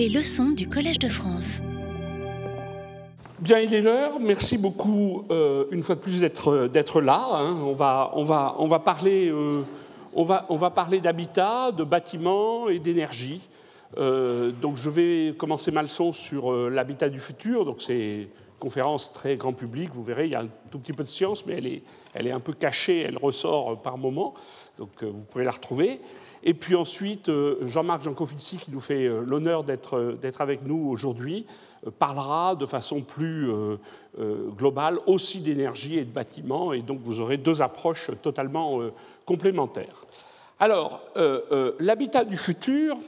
Les leçons du Collège de France. Bien, il est l'heure. Merci beaucoup euh, une fois de plus d'être là. Hein. On, va, on, va, on, va, parler, euh, on, va, on va parler d'habitat, de bâtiments et d'énergie. Euh, donc je vais commencer ma leçon sur l'habitat du futur. Donc c'est conférence très grand public. Vous verrez, il y a un tout petit peu de science, mais elle est, elle est un peu cachée. Elle ressort par moment. Donc vous pourrez la retrouver. Et puis ensuite, euh, Jean-Marc Jancovici, qui nous fait euh, l'honneur euh, d'être avec nous aujourd'hui, parlera de façon plus globale aussi d'énergie et de bâtiments, et donc vous aurez deux approches totalement complémentaires. Alors, l'habitat du futur,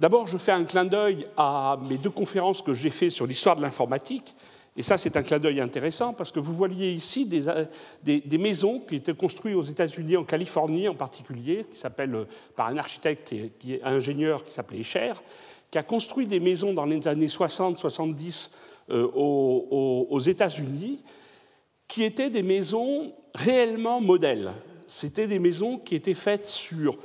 d'abord je fais un clin d'œil à mes deux conférences que j'ai faites sur l'histoire de l'informatique, et ça, c'est un clin d'œil intéressant parce que vous voyez ici des, euh, des, maisons qui étaient construites aux États-Unis, en Californie en particulier, qui s'appellent euh, par un architecte qui un ingénieur qui s'appelait Escher, qui a construit des maisons dans les années 60-70 euh, aux États-Unis, qui étaient des maisons réellement modèles. C'était des maisons qui étaient faites sur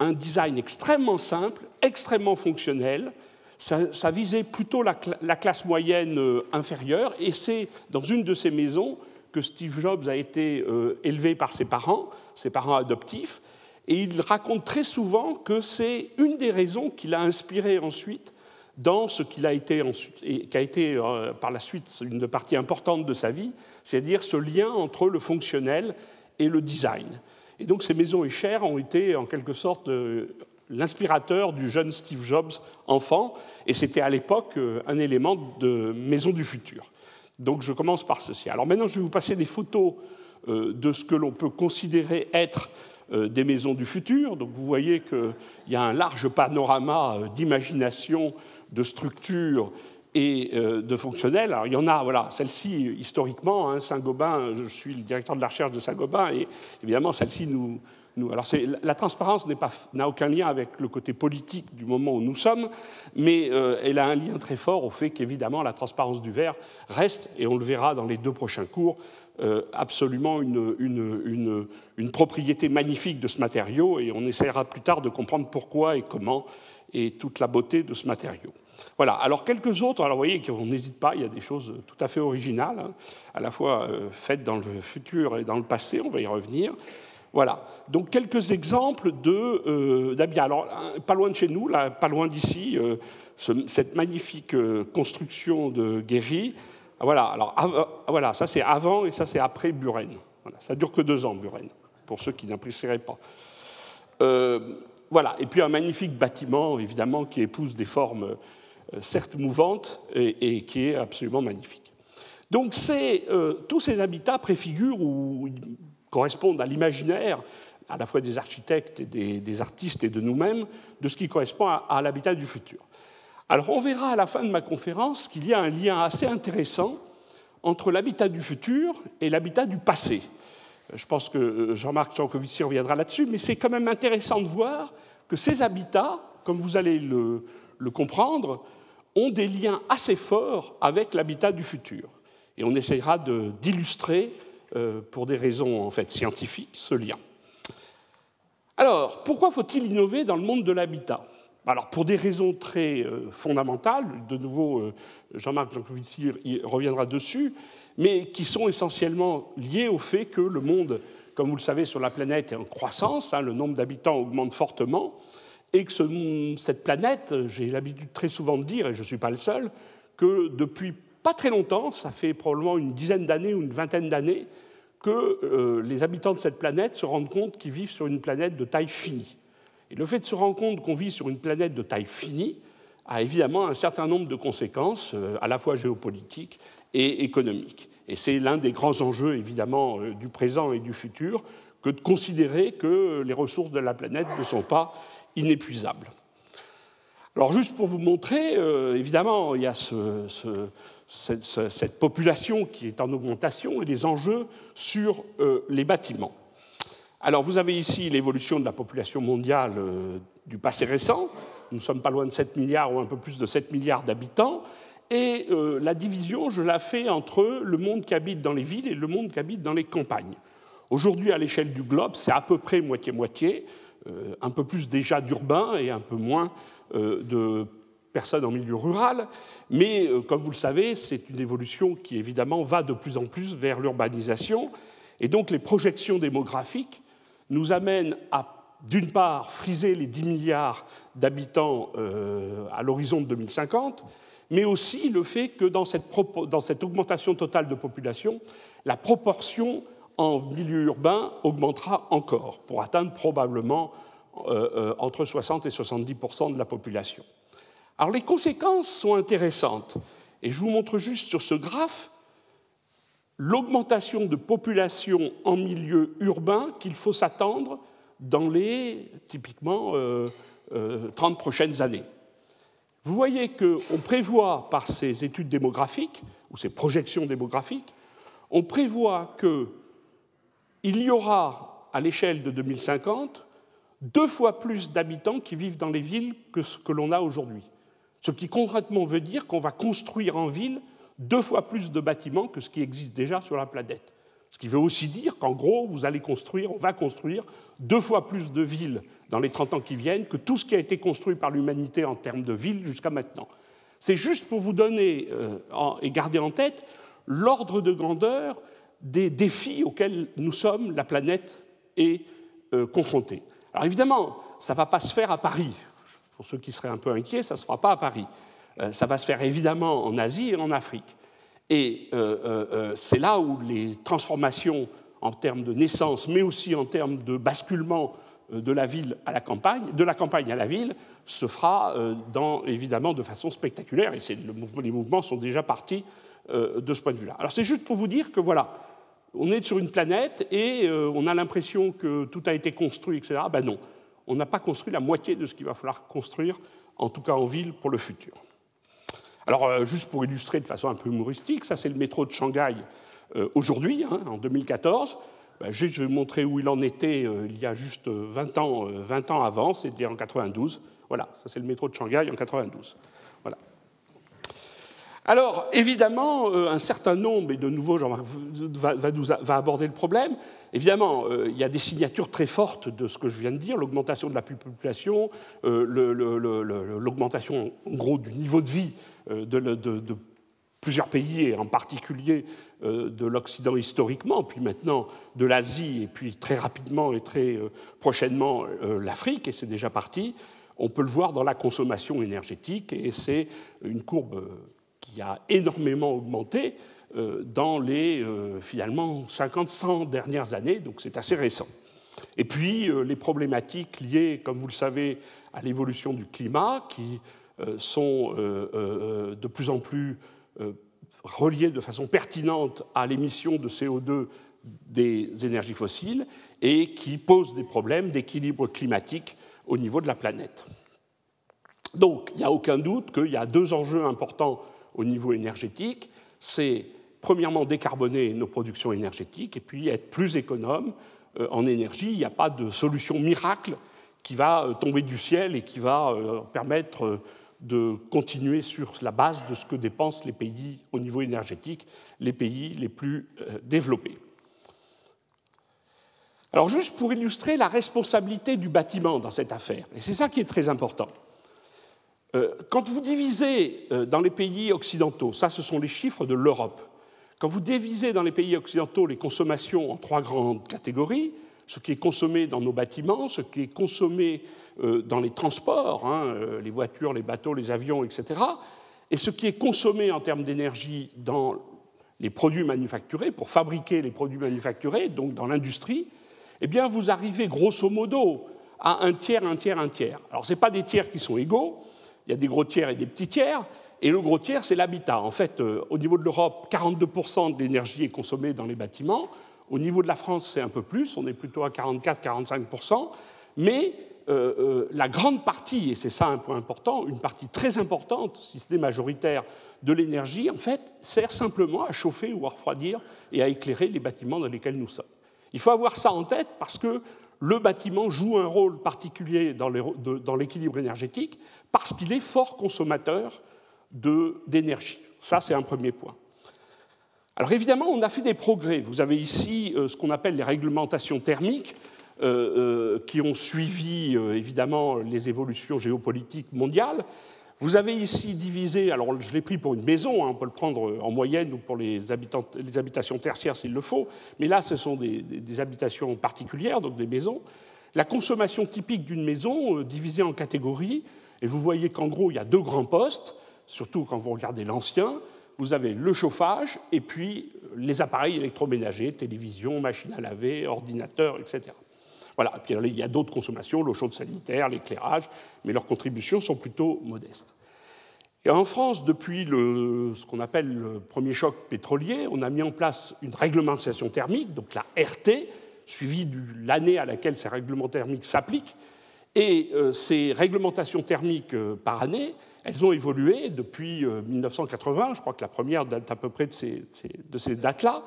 un design extrêmement simple, extrêmement fonctionnel, ça, visait plutôt la, classe moyenne euh, inférieure, et c'est dans une de ces maisons que Steve Jobs a été euh, élevé par ses parents, ses parents adoptifs, et il raconte très souvent que c'est une des raisons qui l'a inspiré ensuite dans ce qu'il a été, qui a été euh, par la suite une partie importante de sa vie, c'est-à-dire ce lien entre le fonctionnel et le design. Et donc ces maisons et chères ont été en quelque sorte l'inspirateur du jeune Steve Jobs enfant, et c'était à l'époque euh, un élément de maison du futur. Donc je commence par ceci. Alors maintenant, je vais vous passer des photos euh, de ce que l'on peut considérer être euh, des maisons du futur. Donc vous voyez qu'il y a un large panorama d'imagination, de structure et de fonctionnel. Alors il y en a, voilà, celle-ci historiquement, hein, Saint-Gobain, je suis le directeur de la recherche de Saint-Gobain, et évidemment celle-ci nous, alors la transparence n'a aucun lien avec le côté politique du moment où nous sommes, mais euh, elle a un lien très fort au fait qu'évidemment la transparence du verre reste, et on le verra dans les deux prochains cours, euh, absolument une, propriété magnifique de ce matériau, et on essaiera plus tard de comprendre pourquoi et comment, et toute la beauté de ce matériau. Voilà, alors quelques autres, alors vous voyez qu'on n'hésite pas, il y a des choses tout à fait originales, hein, à la fois euh, faites dans le futur et dans le passé, on va y revenir. Voilà. Donc quelques exemples de euh, Alors pas loin de chez nous, là, pas loin d'ici, euh, cette magnifique euh, construction de Guéry. Voilà. Alors voilà, ça c'est avant et ça c'est après Buren. Voilà. Ça dure que deux ans Buren, pour ceux qui n'apprécieraient pas. voilà. Et puis un magnifique bâtiment, évidemment, qui épouse des formes certes mouvantes et, et, qui est absolument magnifique. Donc tous ces habitats préfigurent ou correspondent à l'imaginaire à la fois des architectes et des, artistes et de nous-mêmes, de ce qui correspond à, l'habitat du futur. Alors on verra à la fin de ma conférence qu'il y a un lien assez intéressant entre l'habitat du futur et l'habitat du passé. Je pense que euh, Jean-Marc Jancovici reviendra là-dessus, mais c'est quand même intéressant de voir que ces habitats, comme vous allez le, comprendre, ont des liens assez forts avec l'habitat du futur. Et on essaiera d'illustrer euh, pour des raisons en fait scientifiques, ce lien. Alors, pourquoi faut-il innover dans le monde de l'habitat? Alors, pour des raisons très euh, fondamentales, de nouveau, euh, Jean-Marc Jancovici reviendra dessus, mais qui sont essentiellement liées au fait que le monde, comme vous le savez, sur la planète est en croissance, hein, le nombre d'habitants augmente fortement, et que cette planète, j'ai l'habitude très souvent de dire, et je ne suis pas le seul, que depuis pas très longtemps, ça fait probablement une dizaine d'années ou une vingtaine d'années, que euh, les habitants de cette planète se rendent compte qu'ils vivent sur une planète de taille finie. Et le fait de se rendre compte qu'on vit sur une planète de taille finie a évidemment un certain nombre de conséquences, euh, à la fois géopolitiques et économiques. Et c'est l'un des grands enjeux, évidemment, euh, du présent et du futur, que de considérer que les ressources de la planète ne sont pas inépuisables. Alors juste pour vous montrer, évidemment, il y a ce, cette, population qui est en augmentation et les enjeux sur euh, les bâtiments. Alors vous avez ici l'évolution de la population mondiale euh, du passé récent. Nous ne sommes pas loin de 7 milliards ou un peu plus de 7 milliards d'habitants. Et euh, la division, je la fais entre le monde qui habite dans les villes et le monde qui habite dans les campagnes. Aujourd'hui, à l'échelle du globe, c'est à peu près moitié-moitié, un peu plus déjà d'urbains et un peu moins de personnes en milieu rural, mais comme vous le savez, c'est une évolution qui évidemment va de plus en plus vers l'urbanisation, et donc les projections démographiques nous amènent à d'une part, friser les 10 milliards d'habitants à l'horizon de 2050, mais aussi le fait que dans cette, augmentation totale de population, la proportion en milieu urbain augmentera encore, pour atteindre probablement euh, euh, entre 60 et 70% de la population. Alors les conséquences sont intéressantes, et je vous montre juste sur ce graphe l'augmentation de population en milieu urbain qu'il faut s'attendre dans les typiquement 30 euh, prochaines années. Vous voyez qu'on prévoit par ces études démographiques, ou ces projections démographiques, on prévoit qu'il y aura, à l'échelle de 2050, deux fois plus d'habitants qui vivent dans les villes que ce que l'on a aujourd'hui. Ce qui concrètement veut dire qu'on va construire en ville deux fois plus de bâtiments que ce qui existe déjà sur la planète. Ce qui veut aussi dire qu'en gros, vous allez construire, on va construire deux fois plus de villes dans les 30 ans qui viennent que tout ce qui a été construit par l'humanité en termes de villes jusqu'à maintenant. C'est juste pour vous donner euh, et garder en tête l'ordre de grandeur des défis auxquels nous sommes, la planète, est euh, confrontée. Alors évidemment, ça ne va pas se faire à Paris. Pour ceux qui seraient un peu inquiets, ça ne se fera pas à Paris. Euh, ça va se faire évidemment en Asie et en Afrique. Et euh, euh, c'est là où les transformations en termes de naissance, mais aussi en termes de basculement de la ville à la campagne, de la campagne à la ville, se fera évidemment de façon spectaculaire. Et les mouvements sont déjà partis de ce point de vue-là. Alors c'est juste pour vous dire que voilà, on est sur une planète et on a l'impression que tout a été construit, etc. Ben non, on n'a pas construit la moitié de ce qu'il va falloir construire, en tout cas en ville, pour le futur. Alors, euh, juste pour illustrer de façon un peu humoristique, ça c'est le métro de Shanghai euh, aujourd'hui, hein, en 2014. Ben, je vais vous montrer où il en était euh, il y a juste 20 ans, 20 ans avant, c'est-à-dire en 92. Voilà, ça c'est le métro de Shanghai en 92. Alors, évidemment, un certain nombre, et de nouveau Jean va, aborder le problème, évidemment, il y a des signatures très fortes de ce que je viens de dire, l'augmentation de la population, l'augmentation en gros du niveau de vie euh, de, plusieurs pays, et en particulier euh, de l'Occident historiquement, puis maintenant de l'Asie, et puis très rapidement et très euh, prochainement l'Afrique, et c'est déjà parti, on peut le voir dans la consommation énergétique, et c'est une courbe qui a énormément augmenté dans les finalement 50-100 dernières années, donc c'est assez récent. Et puis les problématiques liées, comme vous le savez, à l'évolution du climat, qui euh, sont euh, euh, de plus en plus reliés de façon pertinente à l'émission de CO2 des énergies fossiles et qui posent des problèmes d'équilibre climatique au niveau de la planète. Donc, il n'y a aucun doute qu'il y a deux enjeux importants au niveau énergétique. C'est premièrement décarboner nos productions énergétiques et puis être plus économe en énergie. Il n'y a pas de solution miracle qui va tomber du ciel et qui va permettre de continuer sur la base de ce que dépensent les pays au niveau énergétique, les pays les plus euh, développés. Alors juste pour illustrer la responsabilité du bâtiment dans cette affaire, et c'est ça qui est très important. Euh, quand vous divisez euh, dans les pays occidentaux, ça ce sont les chiffres de l'Europe, quand vous divisez dans les pays occidentaux les consommations en trois grandes catégories, ce qui est consommé dans nos bâtiments, ce qui est consommé euh, dans les transports, hein, les voitures, les bateaux, les avions, etc., et ce qui est consommé en termes d'énergie dans les produits manufacturés, pour fabriquer les produits manufacturés, donc dans l'industrie, eh bien, vous arrivez grosso modo à un tiers, un tiers, un tiers. Alors, ce n'est pas des tiers qui sont égaux, il y a des gros tiers et des petits tiers, et le gros tiers, c'est l'habitat. En fait, euh, au niveau de l'Europe, 42% de l'énergie est consommée dans les bâtiments, au niveau de la France, c'est un peu plus, on est plutôt à 44-45%, mais euh, euh, la grande partie, et c'est ça un point important, une partie très importante, si ce n'est majoritaire, de l'énergie, en fait, sert simplement à chauffer ou à refroidir et à éclairer les bâtiments dans lesquels nous sommes. Il faut avoir ça en tête parce que le bâtiment joue un rôle particulier dans l'équilibre énergétique parce qu'il est fort consommateur d'énergie. Ça, c'est un premier point. Alors évidemment, on a fait des progrès. Vous avez ici euh, ce qu'on appelle les réglementations thermiques, euh, euh, qui ont suivi évidemment les évolutions géopolitiques mondiales. Vous avez ici divisé, alors je l'ai pris pour une maison, hein, on peut le prendre en moyenne ou pour les, habitations tertiaires s'il le faut, mais là ce sont des, habitations particulières, donc des maisons. La consommation typique d'une maison euh, divisée en catégories, et vous voyez qu'en gros il y a deux grands postes, surtout quand vous regardez l'ancien, vous avez le chauffage et puis les appareils électroménagers, télévision, machine à laver, ordinateur, etc. Voilà. Il y a d'autres consommations, l'eau chaude sanitaire, l'éclairage, mais leurs contributions sont plutôt modestes. Et en France, depuis ce qu'on appelle le premier choc pétrolier, on a mis en place une réglementation thermique, donc la RT, suivie de l'année à laquelle ces règlements thermiques s'appliquent. Et euh, ces réglementations thermiques euh, par année, elles ont évolué depuis 1980. Euh, Je crois que la première date à peu près de ces, de ces dates-là.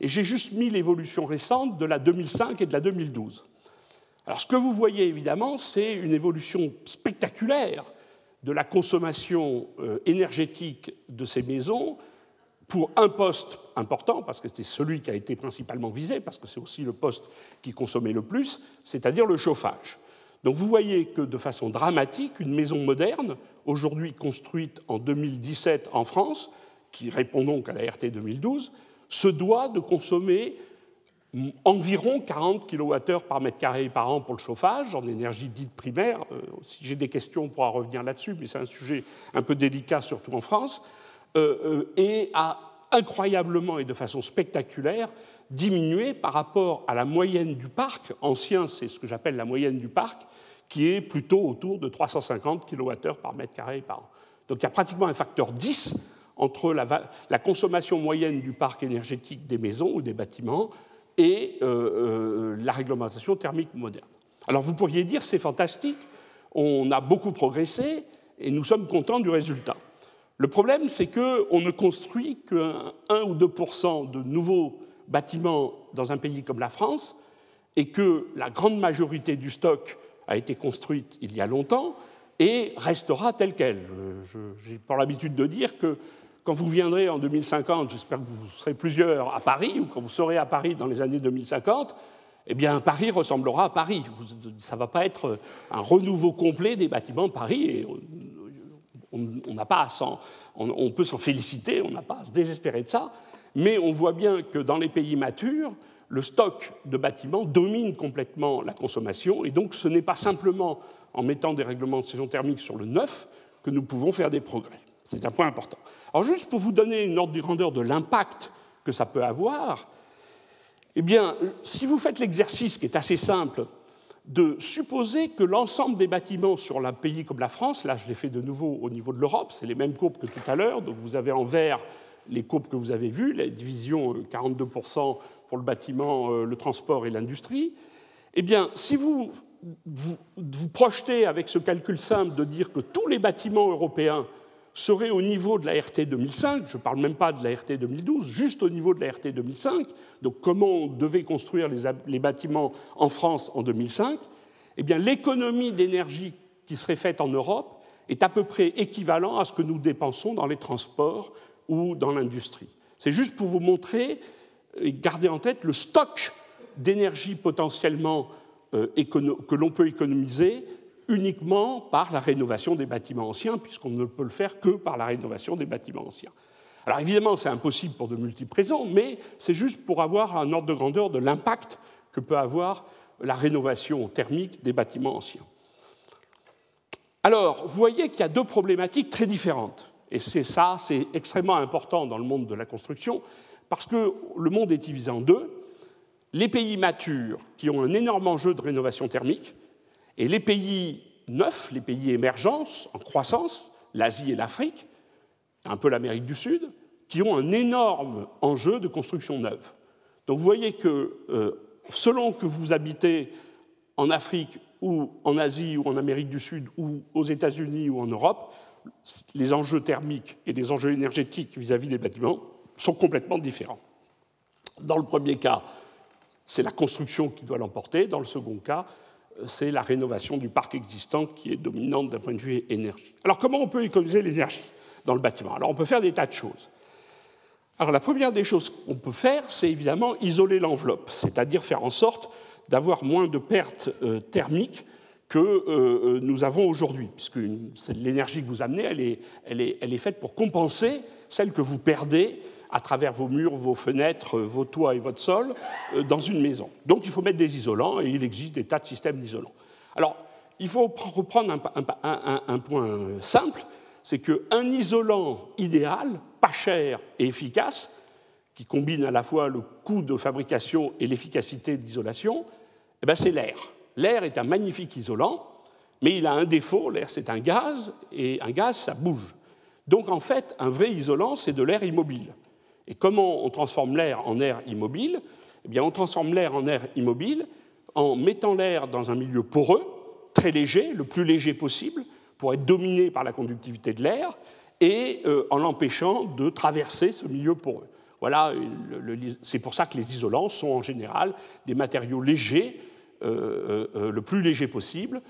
Et j'ai juste mis l'évolution récente de la 2005 et de la 2012. Alors ce que vous voyez évidemment, c'est une évolution spectaculaire de la consommation euh, énergétique de ces maisons pour un poste important, parce que c'est celui qui a été principalement visé, parce que c'est aussi le poste qui consommait le plus, c'est-à-dire le chauffage. Donc vous voyez que de façon dramatique, une maison moderne, aujourd'hui construite en 2017 en France, qui répond donc à la RT 2012, se doit de consommer environ 40 kWh par mètre carré par an pour le chauffage en énergie dite primaire. Euh, si j'ai des questions, on pourra revenir là-dessus, mais c'est un sujet un peu délicat, surtout en France, euh, euh, et a incroyablement et de façon spectaculaire diminué par rapport à la moyenne du parc. Ancien, c'est ce que j'appelle la moyenne du parc, qui est plutôt autour de 350 kWh par mètre carré par an. Donc il y a pratiquement un facteur 10 entre la, la consommation moyenne du parc énergétique des maisons ou des bâtiments et euh, euh, la réglementation thermique moderne. Alors vous pourriez dire c'est fantastique, on a beaucoup progressé et nous sommes contents du résultat. Le problème, c'est qu'on ne construit que 1 ou 2% de nouveaux bâtiments dans un pays comme la France et que la grande majorité du stock a été construite il y a longtemps et restera telle qu'elle. J'ai pour l'habitude de dire que quand vous viendrez en 2050, j'espère que vous serez plusieurs à Paris, ou quand vous serez à Paris dans les années 2050, eh bien, Paris ressemblera à Paris. Ça ne va pas être un renouveau complet des bâtiments de Paris. Et on, n'a pas à on, peut s'en féliciter, on n'a pas à se désespérer de ça, mais on voit bien que dans les pays matures, le stock de bâtiments domine complètement la consommation, et donc ce n'est pas simplement en mettant des règlements de saison thermique sur le neuf que nous pouvons faire des progrès. C'est un point important. Alors juste pour vous donner une ordre de grandeur de l'impact que ça peut avoir, eh bien, si vous faites l'exercice qui est assez simple de supposer que l'ensemble des bâtiments sur un pays comme la France, là je l'ai fait de nouveau au niveau de l'Europe, c'est les mêmes courbes que tout à l'heure, donc vous avez en vert les courbes que vous avez vues, la division 42% euh, pour le bâtiment, euh, le transport et l'industrie, eh bien, si vous, vous, vous projetez avec ce calcul simple de dire que tous les bâtiments européens serait au niveau de la RT 2005, je ne parle même pas de la RT 2012, juste au niveau de la RT 2005, donc comment on devait construire les, bâtiments en France en 2005, eh bien l'économie d'énergie qui serait faite en Europe est à peu près équivalent à ce que nous dépensons dans les transports ou dans l'industrie. C'est juste pour vous montrer et garder en tête le stock d'énergie potentiellement euh, que l'on peut économiser uniquement par la rénovation des bâtiments anciens, puisqu'on ne peut le faire que par la rénovation des bâtiments anciens. Alors évidemment, c'est impossible pour de multiples raisons, mais c'est juste pour avoir un ordre de grandeur de l'impact que peut avoir la rénovation thermique des bâtiments anciens. Alors, vous voyez qu'il y a deux problématiques très différentes. Et c'est ça, c'est extrêmement important dans le monde de la construction, parce que le monde est divisé en deux. Les pays matures, qui ont un énorme enjeu de rénovation thermique, et les pays neufs, les pays émergents, en croissance, l'Asie et l'Afrique, un peu l'Amérique du Sud, qui ont un énorme enjeu de construction neuve. Donc vous voyez que euh, selon que vous habitez en Afrique ou en Asie ou en Amérique du Sud ou aux États-Unis ou en Europe, les enjeux thermiques et les enjeux énergétiques vis-à-vis des bâtiments sont complètement différents. Dans le premier cas, c'est la construction qui doit l'emporter. Dans le second cas, c'est la rénovation du parc existant qui est dominante d'un point de vue énergie. Alors comment on peut économiser l'énergie dans le bâtiment? Alors on peut faire des tas de choses. Alors la première des choses qu'on peut faire, c'est évidemment isoler l'enveloppe, c'est-à-dire faire en sorte d'avoir moins de pertes euh, thermiques que nous avons aujourd'hui, puisque l'énergie que vous amenez, elle est, elle, est, elle est, faite pour compenser celle que vous perdez à travers vos murs, vos fenêtres, vos toits et votre sol dans une maison. Donc il faut mettre des isolants et il existe des tas de systèmes d'isolants. Alors, il faut reprendre un, point simple, c'est qu'un isolant idéal, pas cher et efficace, qui combine à la fois le coût de fabrication et l'efficacité d'isolation, eh ben, c'est l'air. L'air est un magnifique isolant, mais il a un défaut, l'air c'est un gaz, et un gaz ça bouge. Donc en fait, un vrai isolant, c'est de l'air immobile. Et comment on transforme l'air en air immobile Eh bien, on transforme l'air en air immobile en mettant l'air dans un milieu poreux, très léger, le plus léger possible, pour être dominé par la conductivité de l'air, et euh, en l'empêchant de traverser ce milieu poreux. Voilà, c'est pour ça que les isolants sont en général des matériaux légers, euh, euh, le plus léger possible,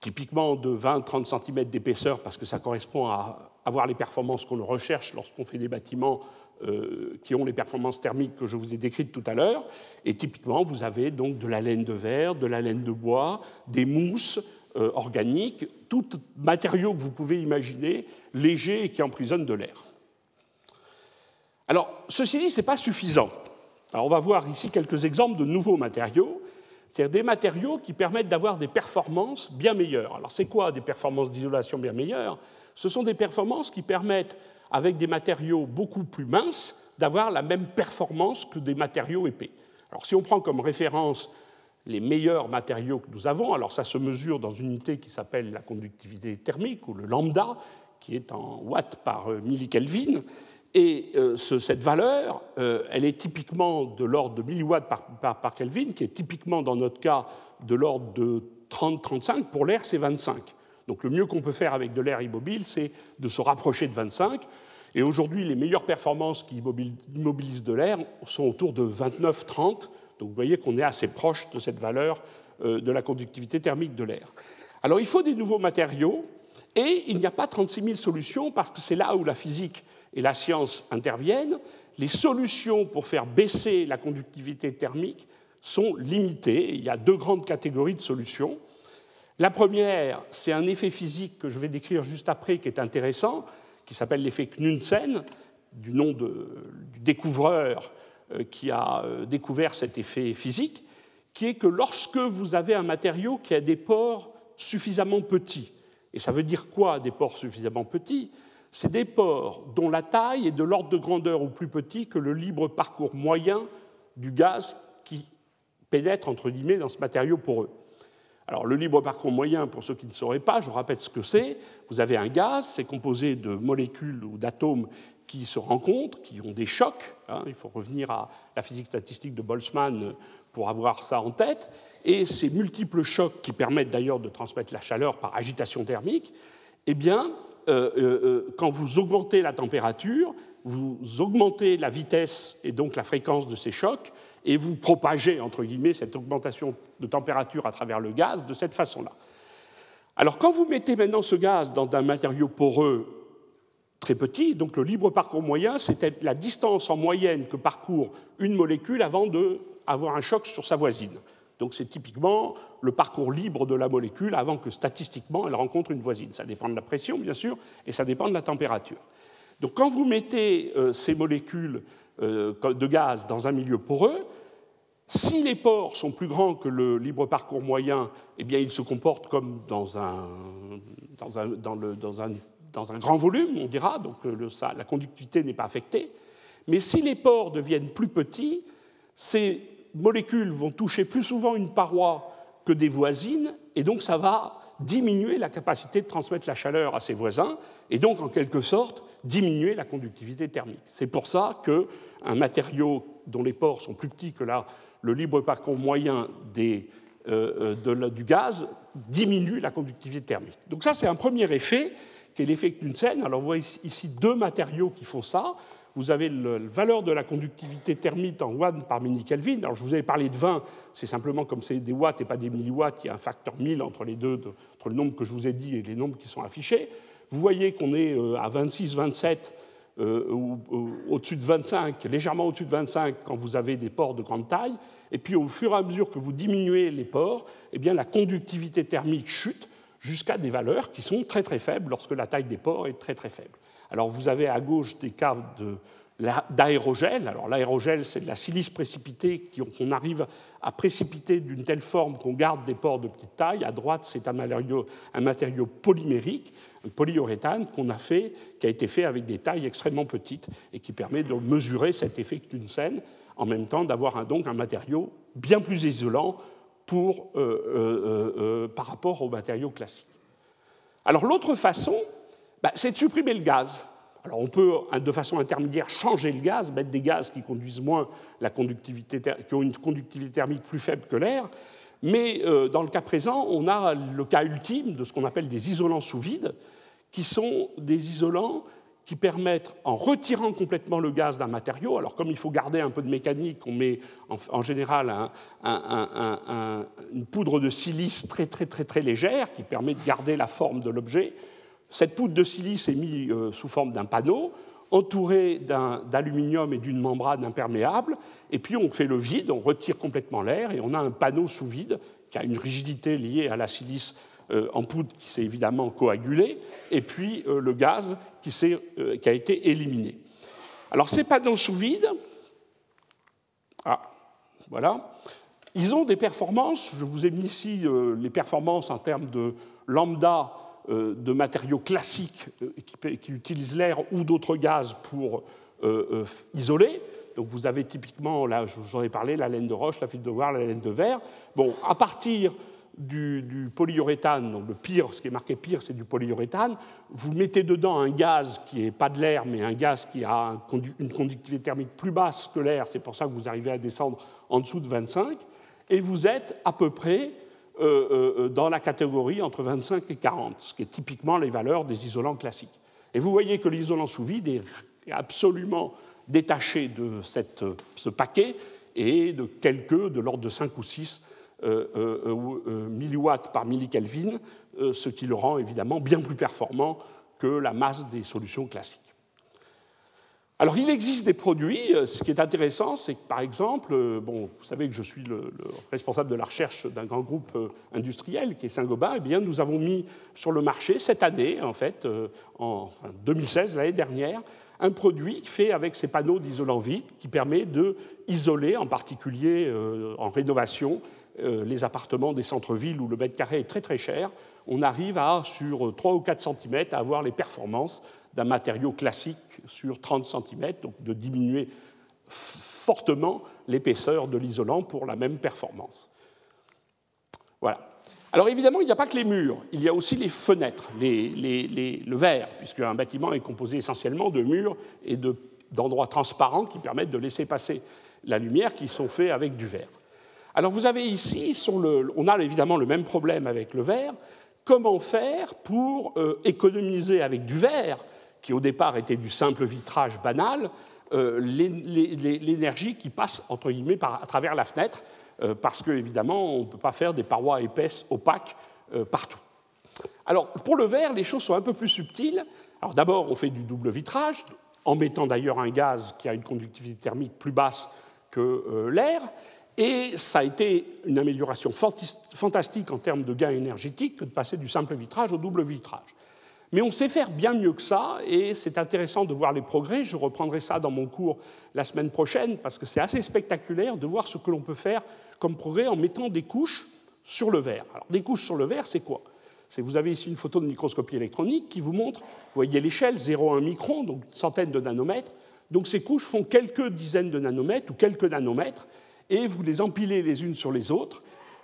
typiquement de 20-30 cm d'épaisseur, parce que ça correspond à avoir les performances qu'on recherche lorsqu'on fait des bâtiments euh, qui ont les performances thermiques que je vous ai décrites tout à l'heure. Et typiquement, vous avez donc de la laine de verre, de la laine de bois, des mousses euh, organiques, tout matériau que vous pouvez imaginer, léger et qui emprisonne de l'air. Alors, ceci dit, ce n'est pas suffisant. Alors, on va voir ici quelques exemples de nouveaux matériaux, c'est-à-dire des matériaux qui permettent d'avoir des performances bien meilleures. Alors, c'est quoi des performances d'isolation bien meilleures? Ce sont des performances qui permettent avec des matériaux beaucoup plus minces, d'avoir la même performance que des matériaux épais. Alors si on prend comme référence les meilleurs matériaux que nous avons, alors ça se mesure dans une unité qui s'appelle la conductivité thermique ou le lambda, qui est en watts par euh, millikelvin, et euh, cette valeur, euh, elle est typiquement de l'ordre de milliwatts par, par, Kelvin, qui est typiquement dans notre cas de l'ordre de 30-35. Pour l'air, c'est 25. Donc le mieux qu'on peut faire avec de l'air immobile, c'est de se rapprocher de 25. Et aujourd'hui, les meilleures performances qui immobilisent de l'air sont autour de 29-30. Donc vous voyez qu'on est assez proche de cette valeur euh, de la conductivité thermique de l'air. Alors il faut des nouveaux matériaux, et il n'y a pas 36 000 solutions parce que c'est là où la physique et la science interviennent. Les solutions pour faire baisser la conductivité thermique sont limitées. Il y a deux grandes catégories de solutions. La première, c'est un effet physique que je vais décrire juste après, qui est intéressant, qui s'appelle l'effet Knudsen, du nom du découvreur euh, qui a euh, découvert cet effet physique, qui est que lorsque vous avez un matériau qui a des pores suffisamment petits, et ça veut dire quoi des pores suffisamment petits? C'est des pores dont la taille est de l'ordre de grandeur ou plus petit que le libre parcours moyen du gaz qui pénètre entre guillemets dans ce matériau poreux. Alors le libre parcours moyen, pour ceux qui ne sauraient pas, je rappelle ce que c'est. Vous avez un gaz, c'est composé de molécules ou d'atomes qui se rencontrent, qui ont des chocs. Hein. il faut revenir à la physique statistique de Boltzmann pour avoir ça en tête. Et ces multiples chocs, qui permettent d'ailleurs de transmettre la chaleur par agitation thermique, eh bien, euh, euh, euh, quand vous augmentez la température, vous augmentez la vitesse et donc la fréquence de ces chocs, et vous propagez, entre guillemets, cette augmentation de température à travers le gaz de cette façon-là. Alors quand vous mettez maintenant ce gaz dans un matériau poreux très petit, donc le libre parcours moyen, c'est la distance en moyenne que parcourt une molécule avant d'avoir un choc sur sa voisine. Donc c'est typiquement le parcours libre de la molécule avant que statistiquement elle rencontre une voisine. Ça dépend de la pression, bien sûr, et ça dépend de la température. Donc quand vous mettez euh, ces molécules euh, de gaz dans un milieu poreux, si les pores sont plus grands que le libre parcours moyen, eh bien, ils se comportent comme dans un, grand volume, on dira, donc euh, la conductivité n'est pas affectée. Mais si les pores deviennent plus petits, ces molécules vont toucher plus souvent une paroi que des voisines, et donc ça va diminuer la capacité de transmettre la chaleur à ses voisins, et donc en quelque sorte diminuer la conductivité thermique. C'est pour ça qu'un matériau dont les pores sont plus petits que le libre parcours moyen des, euh, euh, du gaz diminue la conductivité thermique. Donc ça, c'est un premier effet, qui est l'effet Knudsen. Alors vous voyez ici deux matériaux qui font ça. Vous avez la valeur de la conductivité thermique en watts par mini-Kelvin. Alors je vous avais parlé de 20, c'est simplement comme c'est des watts et pas des milliwatts, il y a un facteur 1000 entre les deux, entre le nombre que je vous ai dit et les nombres qui sont affichés. Vous voyez qu'on est euh, à 26, 27 au-dessus de 25, légèrement au-dessus de 25 quand vous avez des pores de grande taille, et puis au fur et à mesure que vous diminuez les pores, eh bien, la conductivité thermique chute jusqu'à des valeurs qui sont très très faibles lorsque la taille des pores est très très faible. Alors vous avez à gauche des cas d'aérogel. Alors l'aérogel, c'est de la silice précipitée qu'on arrive à précipiter d'une telle forme qu'on garde des pores de petite taille. À droite, c'est un matériau, polymérique, un polyuréthane qu'on a fait, qui a été fait avec des tailles extrêmement petites et qui permet de mesurer cet effet d'une scène en même temps d'avoir donc un matériau bien plus isolant pour, euh, euh, euh, par rapport aux matériaux classiques. Alors l'autre façon, bah, c'est de supprimer le gaz. Alors on peut, de façon intermédiaire, changer le gaz, mettre des gaz qui conduisent moins la conductivité, qui ont une conductivité thermique plus faible que l'air, mais dans le cas présent, on a le cas ultime de ce qu'on appelle des isolants sous vide, qui sont des isolants qui permettent, en retirant complètement le gaz d'un matériau, alors comme il faut garder un peu de mécanique, on met en, général une poudre de silice très très très très légère qui permet de garder la forme de l'objet. Cette poudre de silice est mise euh, sous forme d'un panneau entouré d'aluminium et d'une membrane imperméable, et puis on fait le vide, on retire complètement l'air, et on a un panneau sous vide qui a une rigidité liée à la silice euh, en poudre qui s'est évidemment coagulé, et puis euh, le gaz qui, qui, a été éliminé. Alors ces panneaux sous vide, ah, voilà, ils ont des performances, je vous ai mis ici les performances en termes de lambda de matériaux classiques qui, qui utilisent l'air ou d'autres gaz pour isoler. Donc vous avez typiquement, là je vous en ai parlé, la laine de roche, la fibre de verre, la laine de verre. Bon, à partir du, polyuréthane, donc le pire, ce qui est marqué pire, c'est du polyuréthane, vous mettez dedans un gaz qui n'est pas de l'air, mais un gaz qui a une conductivité thermique plus basse que l'air, c'est pour ça que vous arrivez à descendre en dessous de 25, et vous êtes à peu près euh, euh, euh, dans la catégorie entre 25 et 40, ce qui est typiquement les valeurs des isolants classiques. Et vous voyez que l'isolant sous vide est absolument détaché de cette, ce paquet et de quelques, de l'ordre de 5 ou 6 euh, euh, euh, milliwatts par millikelvin, ce qui le rend évidemment bien plus performant que la masse des solutions classiques. Alors il existe des produits, ce qui est intéressant, c'est que par exemple, bon, vous savez que je suis le, responsable de la recherche d'un grand groupe industriel qui est Saint-Gobain, eh bien nous avons mis sur le marché cette année, en fait, en 2016, l'année dernière, un produit fait avec ces panneaux d'isolant vide qui permet de isoler, en particulier en rénovation, euh, les appartements des centres-villes où le mètre carré est très très cher, on arrive à, sur 3 ou 4 cm, à avoir les performances d'un matériau classique sur 30 cm, donc de diminuer fortement l'épaisseur de l'isolant pour la même performance. Voilà. Alors évidemment, il n'y a pas que les murs, il y a aussi les fenêtres, le verre, puisque un bâtiment est composé essentiellement de murs et d'endroits transparents qui permettent de laisser passer la lumière, qui sont faits avec du verre. Alors vous avez ici, on a évidemment le même problème avec le verre, comment faire pour euh, économiser avec du verre, qui au départ était du simple vitrage banal, euh, l'énergie qui passe entre guillemets à travers la fenêtre, euh, parce qu'évidemment on ne peut pas faire des parois épaisses, opaques partout. Alors pour le verre, les choses sont un peu plus subtiles. Alors d'abord, on fait du double vitrage, en mettant d'ailleurs un gaz qui a une conductivité thermique plus basse que l'air. Et ça a été une amélioration fantastique en termes de gains énergétiques que de passer du simple vitrage au double vitrage. Mais on sait faire bien mieux que ça, et c'est intéressant de voir les progrès. Je reprendrai ça dans mon cours la semaine prochaine, parce que c'est assez spectaculaire de voir ce que l'on peut faire comme progrès en mettant des couches sur le verre. Alors, des couches sur le verre, c'est quoi? Vous avez ici une photo de microscopie électronique qui vous montre, vous voyez l'échelle, 0,1 micron, donc une centaine de nanomètres. Donc ces couches font quelques dizaines de nanomètres ou quelques nanomètres, et vous les empilez les unes sur les autres,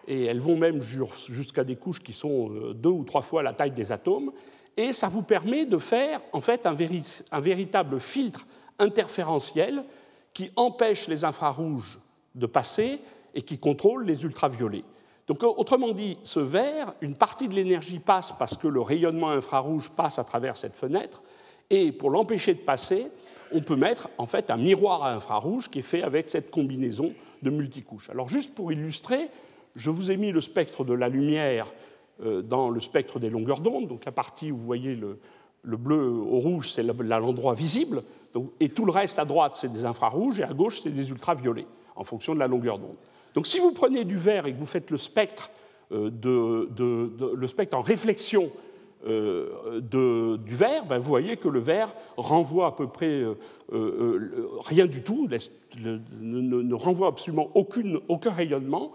et elles vont même jusqu'à des couches qui sont euh, deux ou trois fois la taille des atomes, et ça vous permet de faire en fait un, véritable filtre interférentiel qui empêche les infrarouges de passer et qui contrôle les ultraviolets. Donc, autrement dit, ce verre, une partie de l'énergie passe parce que le rayonnement infrarouge passe à travers cette fenêtre, et pour l'empêcher de passer, on peut mettre en fait un miroir à infrarouge qui est fait avec cette combinaison de multicouches. Alors juste pour illustrer, je vous ai mis le spectre de la lumière euh, dans le spectre des longueurs d'onde. Donc la partie où vous voyez le, bleu au rouge, c'est l'endroit visible. et tout le reste à droite, c'est des infrarouges, et à gauche, c'est des ultraviolets, en fonction de la longueur d'onde. Donc si vous prenez du vert et que vous faites le spectre, euh, de, le spectre en réflexion euh, du vert, ben, vous voyez que le vert renvoie à peu près euh, rien du tout, ne, renvoie absolument aucune, aucun rayonnement,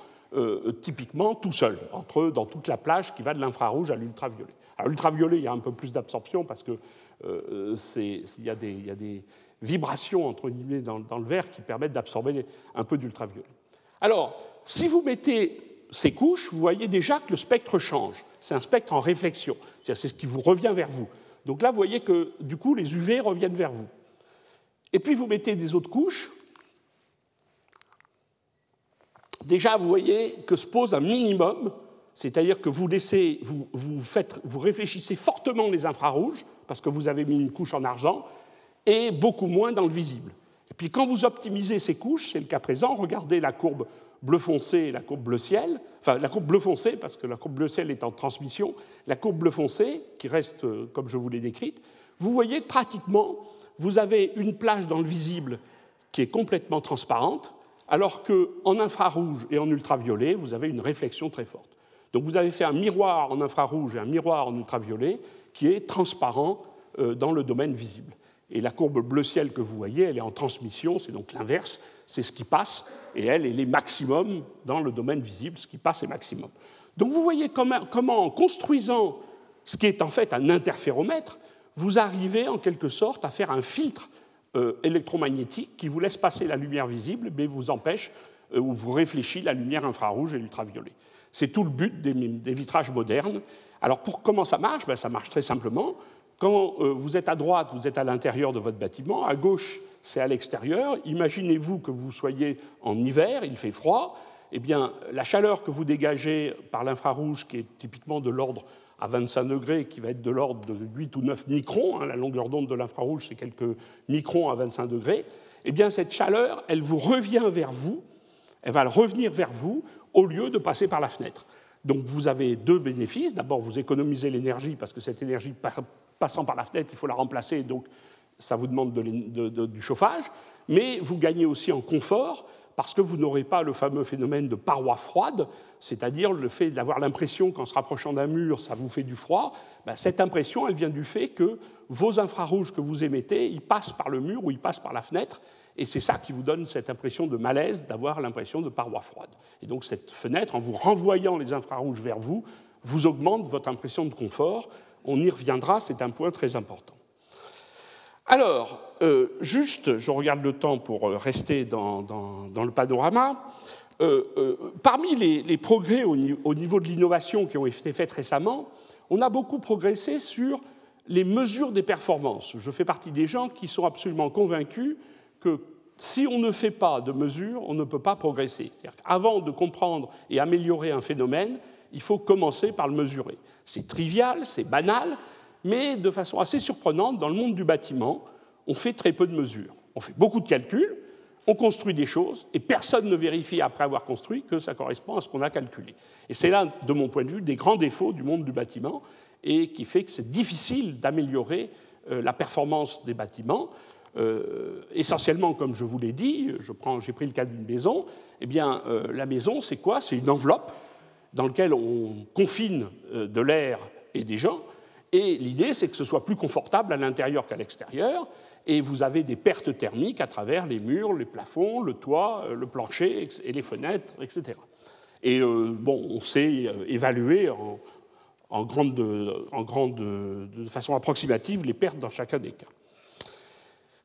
typiquement tout seul, entre, dans toute la plage qui va de l'infrarouge à l'ultraviolet. Alors l'ultraviolet, il y a un peu plus d'absorption parce qu'il il y, a des vibrations entre guillemets dans, dans le verre qui permettent d'absorber un peu d'ultraviolet. Alors, si vous mettez ces couches, vous voyez déjà que le spectre change. C'est un spectre en réflexion, c'est-à-dire c'est ce qui vous revient vers vous. Donc là, vous voyez que du coup, les UV reviennent vers vous. Et puis vous mettez des autres couches. Déjà, vous voyez que se pose un minimum, c'est-à-dire que vous laissez, vous, vous, faites, vous réfléchissez fortement les infrarouges, parce que vous avez mis une couche en argent, et beaucoup moins dans le visible. Et puis quand vous optimisez ces couches, c'est le cas présent, regardez la courbe bleu foncé et la courbe bleu ciel, enfin la courbe bleu foncé parce que la courbe bleu ciel est en transmission, la courbe bleu foncé qui reste euh, comme je vous l'ai décrite, vous voyez que pratiquement vous avez une plage dans le visible qui est complètement transparente, alors qu'en infrarouge et en ultraviolet, vous avez une réflexion très forte. Donc vous avez fait un miroir en infrarouge et un miroir en ultraviolet qui est transparent euh, dans le domaine visible. Et la courbe bleu ciel que vous voyez, elle est en transmission, c'est donc l'inverse, c'est ce qui passe, et elle, elle est maximum dans le domaine visible, ce qui passe est maximum. Donc vous voyez comment, en construisant ce qui est en fait un interféromètre, vous arrivez en quelque sorte à faire un filtre électromagnétique qui vous laisse passer la lumière visible, mais vous empêche euh, ou vous réfléchit la lumière infrarouge et l'ultraviolet. C'est tout le but des, vitrages modernes. Alors pour comment ça marche? Ben, Ça marche très simplement. Quand euh, vous êtes à droite, vous êtes à l'intérieur de votre bâtiment, à gauche, c'est à l'extérieur. Imaginez-vous que vous soyez en hiver, il fait froid. Eh bien, la chaleur que vous dégagez par l'infrarouge, qui est typiquement de l'ordre à 25 degrés, qui va être de l'ordre de 8 ou 9 microns, hein, la longueur d'onde de l'infrarouge, c'est quelques microns à 25 degrés, eh bien, cette chaleur, elle vous revient vers vous, elle va revenir vers vous au lieu de passer par la fenêtre. Donc vous avez deux bénéfices. D'abord, vous économisez l'énergie parce que cette énergie passant par la fenêtre, il faut la remplacer, donc ça vous demande du chauffage, mais vous gagnez aussi en confort parce que vous n'aurez pas le fameux phénomène de paroi froide, c'est-à-dire le fait d'avoir l'impression qu'en se rapprochant d'un mur, ça vous fait du froid. Ben, cette impression, elle vient du fait que vos infrarouges que vous émettez, ils passent par le mur ou ils passent par la fenêtre, et c'est ça qui vous donne cette impression de malaise, d'avoir l'impression de paroi froide. Et donc cette fenêtre, en vous renvoyant les infrarouges vers vous, vous augmente votre impression de confort, on y reviendra, c'est un point très important. Alors, euh, juste, je regarde le temps pour euh, rester dans, le panorama. Euh, parmi les, progrès au, niveau de l'innovation qui ont été faits récemment, on a beaucoup progressé sur les mesures des performances. Je fais partie des gens qui sont absolument convaincus que si on ne fait pas de mesures, on ne peut pas progresser. Avant de comprendre et améliorer un phénomène, il faut commencer par le mesurer. C'est trivial, c'est banal, mais de façon assez surprenante, dans le monde du bâtiment, on fait très peu de mesures. On fait beaucoup de calculs, on construit des choses, et personne ne vérifie après avoir construit que ça correspond à ce qu'on a calculé. Et c'est là, de mon point de vue, des grands défauts du monde du bâtiment, et qui fait que c'est difficile d'améliorer euh, la performance des bâtiments. Euh, essentiellement, comme je vous l'ai dit, j'ai pris le cas d'une maison, eh bien, euh, la maison, c'est quoi? C'est une enveloppe dans lequel on confine de l'air et des gens. Et l'idée, c'est que ce soit plus confortable à l'intérieur qu'à l'extérieur. Et vous avez des pertes thermiques à travers les murs, les plafonds, le toit, euh, le plancher et les fenêtres, etc. Et euh, bon, on sait évaluer en, grande, en grande, de façon approximative les pertes dans chacun des cas.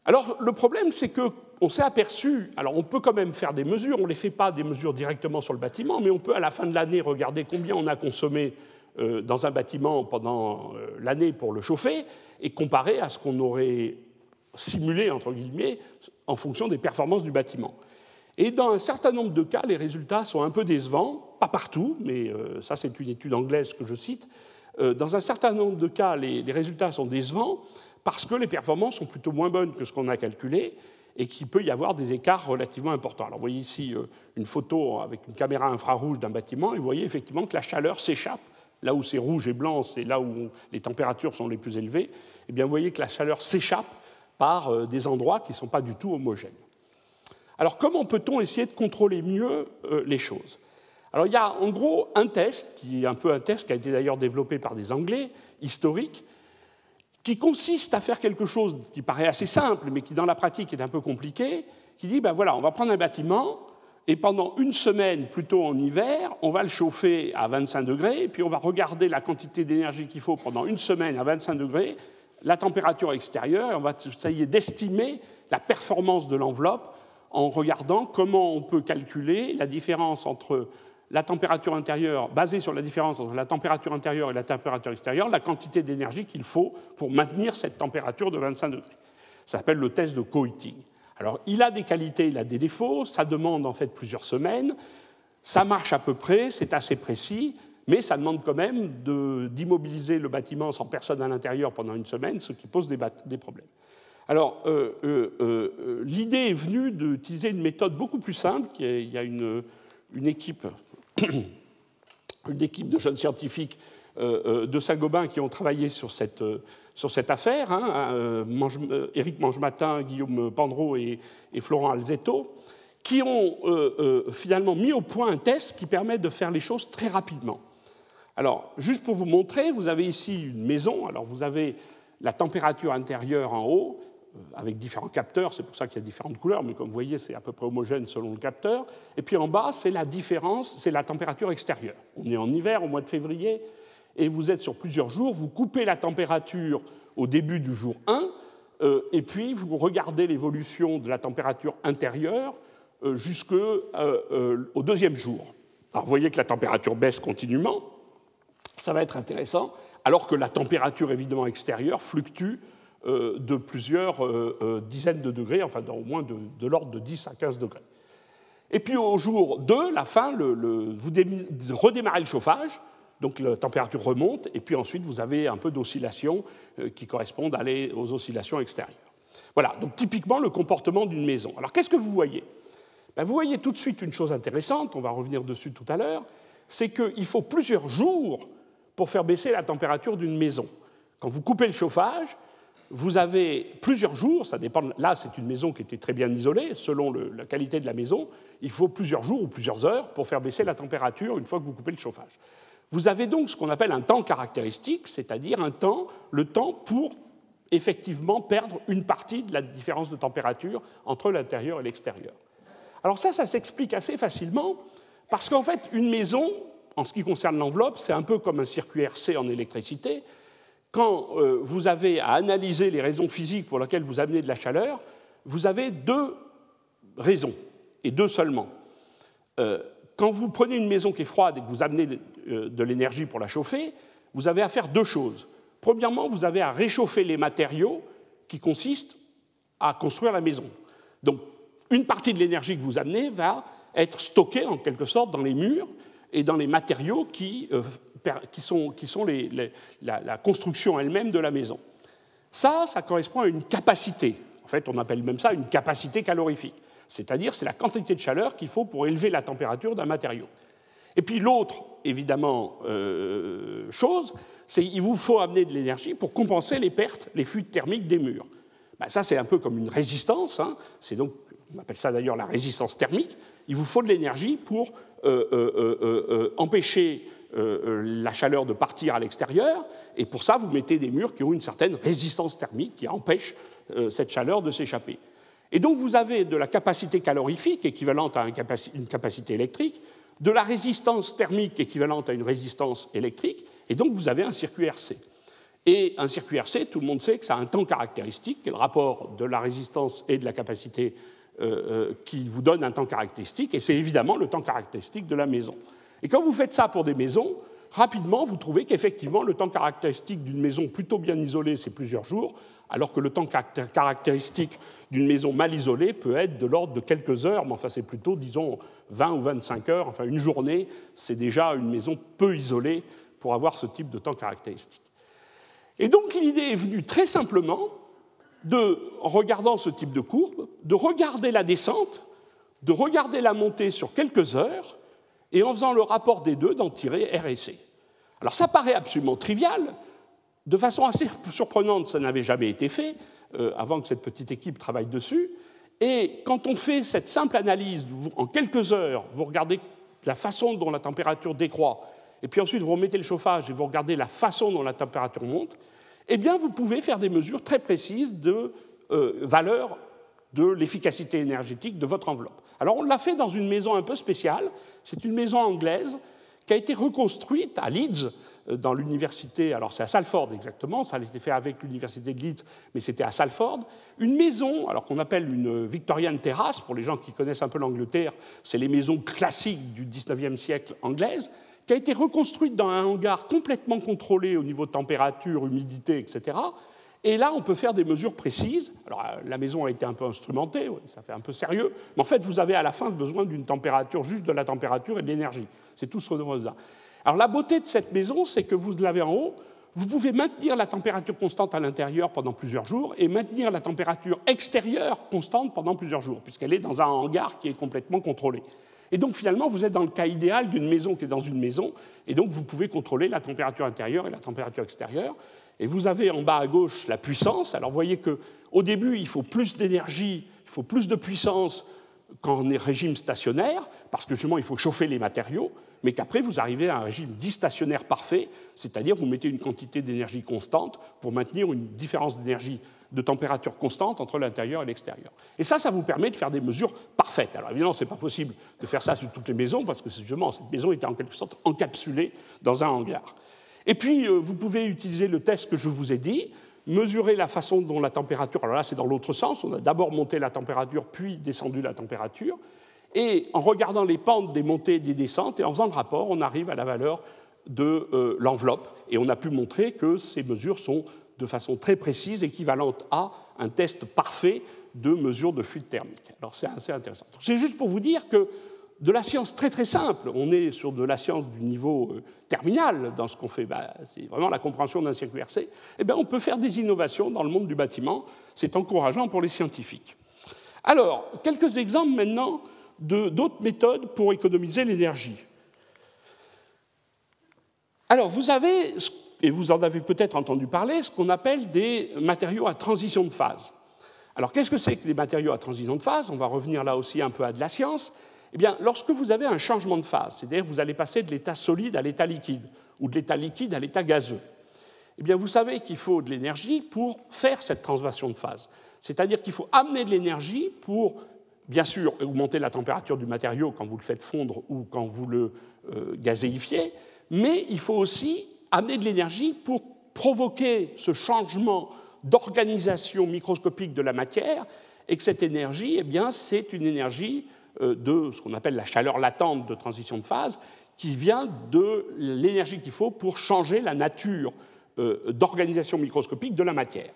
Alors le problème, c'est qu'on s'est aperçu, alors on peut quand même faire des mesures, on ne les fait pas des mesures directement sur le bâtiment, mais on peut à la fin de l'année regarder combien on a consommé euh, dans un bâtiment pendant euh, l'année pour le chauffer et comparer à ce qu'on aurait simulé, entre guillemets, en fonction des performances du bâtiment. Et dans un certain nombre de cas, les résultats sont un peu décevants, pas partout, mais euh, ça c'est une étude anglaise que je cite. Dans un certain nombre de cas, les résultats sont décevants parce que les performances sont plutôt moins bonnes que ce qu'on a calculé et qu'il peut y avoir des écarts relativement importants. Alors vous voyez ici euh, une photo avec une caméra infrarouge d'un bâtiment et vous voyez effectivement que la chaleur s'échappe. Là où c'est rouge et blanc, c'est là où les températures sont les plus élevées. Et eh bien vous voyez que la chaleur s'échappe par des endroits qui ne sont pas du tout homogènes. Alors comment peut-on essayer de contrôler mieux les choses? Alors il y a en gros un test, qui est un peu un test qui a été d'ailleurs développé par des Anglais, historiques, qui consiste à faire quelque chose qui paraît assez simple, mais qui dans la pratique est un peu compliqué, qui dit, ben voilà, on va prendre un bâtiment, et pendant une semaine, plutôt en hiver, on va le chauffer à 25 degrés, puis on va regarder la quantité d'énergie qu'il faut pendant une semaine à 25 degrés, la température extérieure, et on va essayer d'estimer la performance de l'enveloppe en regardant comment on peut calculer la différence entre la température intérieure, basée sur la différence entre la température intérieure et la température extérieure, la quantité d'énergie qu'il faut pour maintenir cette température de 25 degrés. Ça s'appelle le test de Coiting. Alors, il a des qualités, il a des défauts, ça demande en fait plusieurs semaines, ça marche à peu près, c'est assez précis, mais ça demande quand même d'immobiliser le bâtiment sans personne à l'intérieur pendant une semaine, ce qui pose des, problèmes. Alors, euh, euh, euh, l'idée est venue d'utiliser une méthode beaucoup plus simple. Il y a une, équipe une équipe de jeunes scientifiques de Saint-Gobain qui ont travaillé sur cette, affaire, hein, Éric Mangematin, Guillaume Pandreau et, Florent Alzetto, qui ont finalement mis au point un test qui permet de faire les choses très rapidement. Alors, juste pour vous montrer, vous avez ici une maison, alors vous avez la température intérieure en haut, euh, avec différents capteurs, c'est pour ça qu'il y a différentes couleurs, mais comme vous voyez, c'est à peu près homogène selon le capteur. Et puis en bas, c'est la différence, c'est la température extérieure. On est en hiver, au mois de février, et vous êtes sur plusieurs jours, vous coupez la température au début du jour 1, euh, et puis vous regardez l'évolution de la température intérieure euh, jusqu'au deuxième jour. Alors vous voyez que la température baisse continuellement, ça va être intéressant, alors que la température évidemment extérieure fluctue euh, de plusieurs euh, euh, dizaines de degrés, enfin au moins de, l'ordre de 10 à 15 degrés. Et puis au jour 2, la fin, vous redémarrez le chauffage, donc la température remonte, et puis ensuite vous avez un peu d'oscillations qui correspondent aux oscillations extérieures. Voilà, donc typiquement le comportement d'une maison. Alors qu'est-ce que vous voyez? Ben, Vous voyez tout de suite une chose intéressante, on va revenir dessus tout à l'heure, c'est qu'il faut plusieurs jours pour faire baisser la température d'une maison. Quand vous coupez le chauffage, vous avez plusieurs jours, ça dépend. Là, c'est une maison qui était très bien isolée, selon la qualité de la maison. Il faut plusieurs jours ou plusieurs heures pour faire baisser la température une fois que vous coupez le chauffage. Vous avez donc ce qu'on appelle un temps caractéristique, c'est-à-dire un temps, le temps pour effectivement perdre une partie de la différence de température entre l'intérieur et l'extérieur. Alors ça, ça s'explique assez facilement parce qu'en fait, une maison, en ce qui concerne l'enveloppe, c'est un peu comme un circuit RC en électricité quand euh, vous avez à analyser les raisons physiques pour lesquelles vous amenez de la chaleur, vous avez deux raisons, et deux seulement. Euh, quand vous prenez une maison qui est froide et que vous amenez euh, de l'énergie pour la chauffer, vous avez à faire deux choses. Premièrement, vous avez à réchauffer les matériaux qui consistent à construire la maison. Donc, une partie de l'énergie que vous amenez va être stockée en quelque sorte dans les murs et dans les matériaux qui qui sont, la, construction elle-même de la maison. Ça, ça correspond à une capacité. En fait, on appelle même ça une capacité calorifique. C'est-à-dire, c'est la quantité de chaleur qu'il faut pour élever la température d'un matériau. Et puis l'autre, évidemment, euh, chose, c'est qu'il vous faut amener de l'énergie pour compenser les pertes, les fuites thermiques des murs. Ben, ça, c'est un peu comme une résistance. Hein. C'est donc, on appelle ça d'ailleurs la résistance thermique. Il vous faut de l'énergie pour euh, euh, empêcher euh, euh, la chaleur de partir à l'extérieur, et pour ça, vous mettez des murs qui ont une certaine résistance thermique qui empêche cette chaleur de s'échapper. Et donc, vous avez de la capacité calorifique équivalente à une capacité électrique, de la résistance thermique équivalente à une résistance électrique, et donc vous avez un circuit RC. Et un circuit RC, tout le monde sait que ça a un temps caractéristique, le rapport de la résistance et de la capacité qui vous donne un temps caractéristique, et c'est évidemment le temps caractéristique de la maison. Et quand vous faites ça pour des maisons, rapidement, vous trouvez qu'effectivement, le temps caractéristique d'une maison plutôt bien isolée, c'est plusieurs jours, alors que le temps caractéristique d'une maison mal isolée peut être de l'ordre de quelques heures, mais enfin, c'est plutôt, disons, 20 ou 25 heures. Enfin, une journée, c'est déjà une maison peu isolée pour avoir ce type de temps caractéristique. Et donc, l'idée est venue très simplement de, en regardant ce type de courbe, de regarder la descente, de regarder la montée sur quelques heures, et en faisant le rapport des deux, d'en tirer R et C. Alors ça paraît absolument trivial, de façon assez surprenante, ça n'avait jamais été fait. avant que cette petite équipe travaille dessus. Et quand on fait cette simple analyse, en quelques heures, vous regardez la façon dont la température décroît, et puis ensuite vous remettez le chauffage et vous regardez la façon dont la température monte, eh bien vous pouvez faire des mesures très précises de euh, valeur de l'efficacité énergétique de votre enveloppe. Alors on l'a fait dans une maison un peu spéciale, c'est une maison anglaise qui a été reconstruite à Leeds euh, dans l'université, alors c'est à Salford exactement, ça a été fait avec l'université de Leeds, mais c'était à Salford, une maison, alors qu'on appelle une Victorian terrace, pour les gens qui connaissent un peu l'Angleterre, c'est les maisons classiques du 19e siècle anglaise, qui a été reconstruite dans un hangar complètement contrôlé au niveau de température, humidité, etc. Et là, on peut faire des mesures précises. Alors, euh, la maison a été un peu instrumentée, ça fait un peu sérieux, mais en fait, vous avez à la fin besoin d'une température, juste de la température et de l'énergie. C'est tout ce avez. Alors la beauté de cette maison, c'est que vous l'avez en haut, vous pouvez maintenir la température constante à l'intérieur pendant plusieurs jours et maintenir la température extérieure constante pendant plusieurs jours, puisqu'elle est dans un hangar qui est complètement contrôlé. Et donc finalement, vous êtes dans le cas idéal d'une maison qui est dans une maison, et donc vous pouvez contrôler la température intérieure et la température extérieure. Et vous avez en bas à gauche la puissance. Alors vous voyez qu'au début, il faut plus d'énergie, il faut plus de puissance qu'en régime stationnaire, parce que justement, il faut chauffer les matériaux mais qu'après vous arrivez à un régime distationnaire parfait, c'est-à-dire vous mettez une quantité d'énergie constante pour maintenir une différence d'énergie de température constante entre l'intérieur et l'extérieur. Et ça, ça vous permet de faire des mesures parfaites. Alors évidemment, ce n'est pas possible de faire ça sur toutes les maisons, parce que justement, cette maison était en quelque sorte encapsulée dans un hangar. Et puis, euh, vous pouvez utiliser le test que je vous ai dit, mesurer la façon dont la température, alors là c'est dans l'autre sens, on a d'abord monté la température, puis descendu la température, et en regardant les pentes des montées et des descentes, et en faisant le rapport, on arrive à la valeur de euh, l'enveloppe. Et on a pu montrer que ces mesures sont de façon très précise équivalentes à un test parfait de mesure de fluide thermique. Alors c'est assez intéressant. C'est juste pour vous dire que de la science très très simple, on est sur de la science du niveau euh, terminal dans ce qu'on fait, bah, c'est vraiment la compréhension d'un circuit RC, eh bien, on peut faire des innovations dans le monde du bâtiment, c'est encourageant pour les scientifiques. Alors, quelques exemples maintenant d'autres méthodes pour économiser l'énergie. Alors, vous avez, et vous en avez peut-être entendu parler, ce qu'on appelle des matériaux à transition de phase. Alors, qu'est-ce que c'est que les matériaux à transition de phase? On va revenir là aussi un peu à de la science. Eh bien, lorsque vous avez un changement de phase, c'est-à-dire que vous allez passer de l'état solide à l'état liquide, ou de l'état liquide à l'état gazeux, eh bien, vous savez qu'il faut de l'énergie pour faire cette transition de phase. C'est-à-dire qu'il faut amener de l'énergie pour bien sûr augmenter la température du matériau quand vous le faites fondre ou quand vous le euh, gazéifiez, mais il faut aussi amener de l'énergie pour provoquer ce changement d'organisation microscopique de la matière, et que cette énergie, eh bien, c'est une énergie euh, de ce qu'on appelle la chaleur latente de transition de phase, qui vient de l'énergie qu'il faut pour changer la nature euh, d'organisation microscopique de la matière.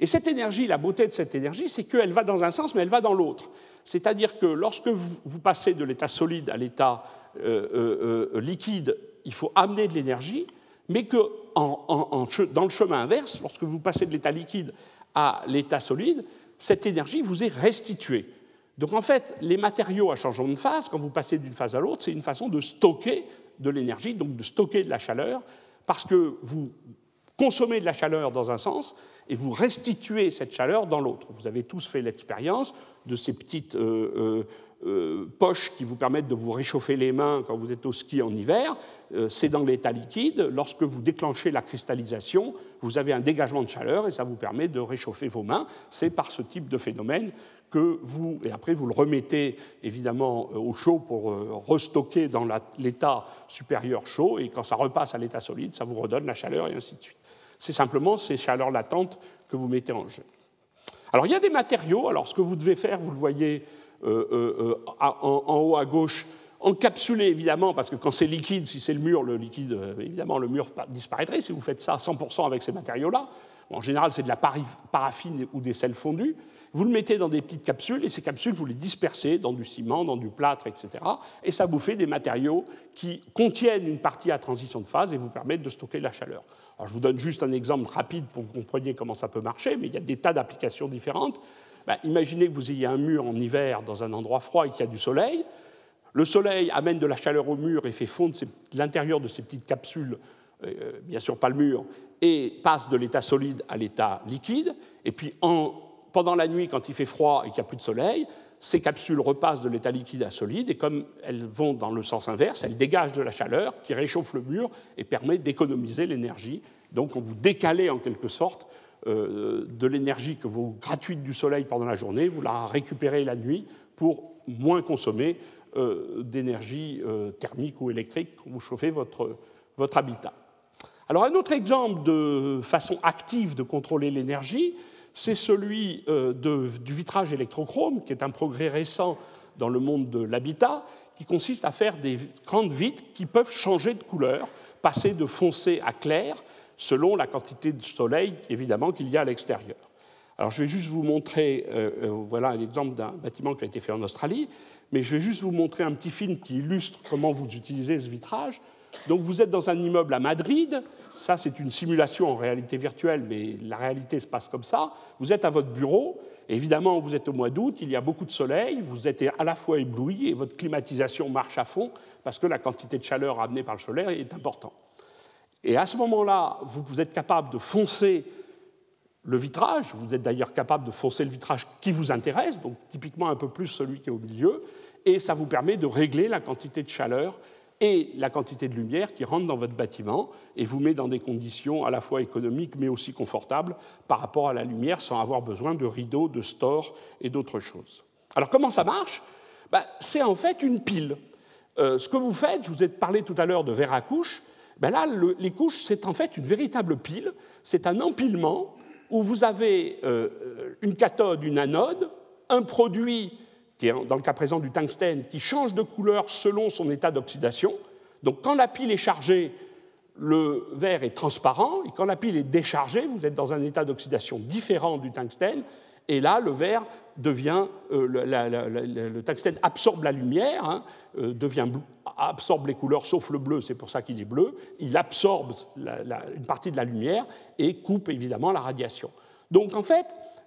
Et cette énergie, la beauté de cette énergie, c'est qu'elle va dans un sens, mais elle va dans l'autre. C'est-à-dire que lorsque vous, passez de l'état solide à l'état euh, liquide, il faut amener de l'énergie, mais que dans le chemin inverse, lorsque vous passez de l'état liquide à l'état solide, cette énergie vous est restituée. Donc en fait, les matériaux à changement de phase, quand vous passez d'une phase à l'autre, c'est une façon de stocker de l'énergie, donc de stocker de la chaleur, parce que vous consommez de la chaleur dans un sens, et vous restituez cette chaleur dans l'autre. Vous avez tous fait l'expérience de ces petites euh, euh, euh, poches qui vous permettent de vous réchauffer les mains quand vous êtes au ski en hiver. c'est dans l'état liquide. Lorsque vous déclenchez la cristallisation, vous avez un dégagement de chaleur et ça vous permet de réchauffer vos mains. C'est par ce type de phénomène que vous, et après vous le remettez évidemment au chaud pour restocker dans l'état supérieur chaud, et quand ça repasse à l'état solide, ça vous redonne la chaleur et ainsi de suite. C'est simplement ces chaleurs latentes que vous mettez en jeu. Alors il y a des matériaux, alors ce que vous devez faire, vous le voyez euh, euh, euh, en, haut à gauche, encapsulé évidemment, parce que quand c'est liquide, si c'est le mur, le liquide, évidemment, le mur disparaîtrait si vous faites ça à 100% avec ces matériaux-là. en général, c'est de la paraffine ou des sels fondus. Vous le mettez dans des petites capsules et ces capsules, vous les dispersez dans du ciment, dans du plâtre, etc. Et ça vous fait des matériaux qui contiennent une partie à transition de phase et vous permettent de stocker la chaleur. Je vous donne juste un exemple rapide pour que vous compreniez comment ça peut marcher, mais il y a des tas d'applications différentes. Ben, imaginez que vous ayez un mur en hiver dans un endroit froid et qu'il y a du soleil. Le soleil amène de la chaleur au mur et fait fondre l'intérieur de ces petites capsules bien sûr pas le mur, et passe de l'état solide à l'état liquide. Et puis pendant la nuit, quand il fait froid et qu'il n'y a plus de soleil, ces capsules repassent de l'état liquide à solide et comme elles vont dans le sens inverse, elles dégagent de la chaleur qui réchauffe le mur et permet d'économiser l'énergie. Donc on vous décalez en quelque sorte euh, de l'énergie que vous gratuite du soleil pendant la journée, vous la récupérez la nuit pour moins consommer euh, d'énergie euh, thermique ou électrique quand vous chauffez votre, votre habitat. Alors un autre exemple de façon active de contrôler l'énergie, c'est celui du vitrage électrochrome, qui est un progrès récent dans le monde de l'habitat, qui consiste à faire des grandes vitres qui peuvent changer de couleur, passer de foncé à clair, selon la quantité de soleil, évidemment, qu'il y a à l'extérieur. Alors je vais juste vous montrer, euh, euh, voilà l'exemple d'un bâtiment qui a été fait en Australie, mais je vais juste vous montrer un petit film qui illustre comment vous utilisez ce vitrage. Donc vous êtes dans un immeuble à Madrid, ça c'est une simulation en réalité virtuelle, mais la réalité se passe comme ça. Vous êtes à votre bureau, évidemment vous êtes au mois d'août, il y a beaucoup de soleil, vous êtes à la fois ébloui et votre climatisation marche à fond parce que la quantité de chaleur amenée par le soleil est importante. Et à ce moment-là, vous êtes capable de foncer le vitrage, vous êtes d'ailleurs capable de foncer le vitrage qui vous intéresse, donc typiquement un peu plus celui qui est au milieu, et ça vous permet de régler la quantité de chaleur et la quantité de lumière qui rentre dans votre bâtiment et vous met dans des conditions à la fois économiques mais aussi confortables par rapport à la lumière sans avoir besoin de rideaux, de stores et d'autres choses. Alors comment ça marche? Ben, C'est en fait une pile. Euh, ce que vous faites, je vous ai parlé tout à l'heure de verre à couches, ben là, les couches, c'est en fait une véritable pile. C'est un empilement où vous avez euh, une cathode, une anode, un produit qui est dans le cas présent du tungstène, qui change de couleur selon son état d'oxydation. Donc quand la pile est chargée, le verre est transparent, et quand la pile est déchargée, vous êtes dans un état d'oxydation différent du tungstène, et là, le verre devient, euh, le, tungstène absorbe la lumière, hein, euh, devient absorbe les couleurs, sauf le bleu, c'est pour ça qu'il est bleu. Il absorbe une partie de la lumière et coupe évidemment la radiation. Donc en fait,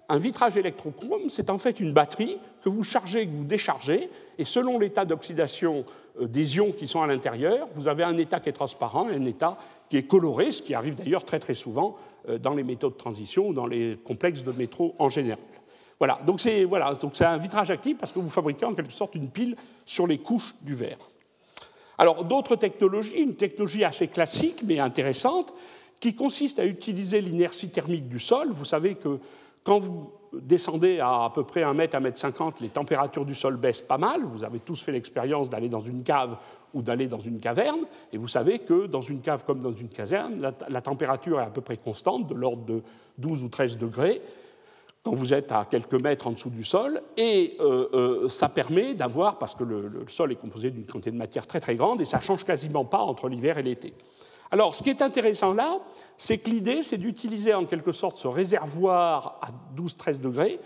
un vitrage électrochrome, c'est en fait une batterie que vous chargez, que vous déchargez, et selon l'état d'oxydation euh, des ions qui sont à l'intérieur, vous avez un état qui est transparent et un état qui est coloré, ce qui arrive d'ailleurs très très souvent dans les métaux de transition ou dans les complexes de métro en général. Voilà, donc c'est voilà, un vitrage actif parce que vous fabriquez en quelque sorte une pile sur les couches du verre. Alors d'autres technologies, une technologie assez classique mais intéressante, qui consiste à utiliser l'inertie thermique du sol. Vous savez que quand vous descendez à à peu près 1 mètre, 1 mètre 50, les températures du sol baissent pas mal. Vous avez tous fait l'expérience d'aller dans une cave ou d'aller dans une caverne. Et vous savez que dans une cave comme dans une caserne, la, température est à peu près constante, de l'ordre de 12 ou 13 degrés, quand vous êtes à quelques mètres en dessous du sol. Et euh, euh, ça permet d'avoir, parce que le, sol est composé d'une quantité de matière très très grande, et ça change quasiment pas entre l'hiver et l'été. Alors, ce qui est intéressant là, c'est que l'idée, c'est d'utiliser en quelque sorte ce réservoir à 12-13 degrés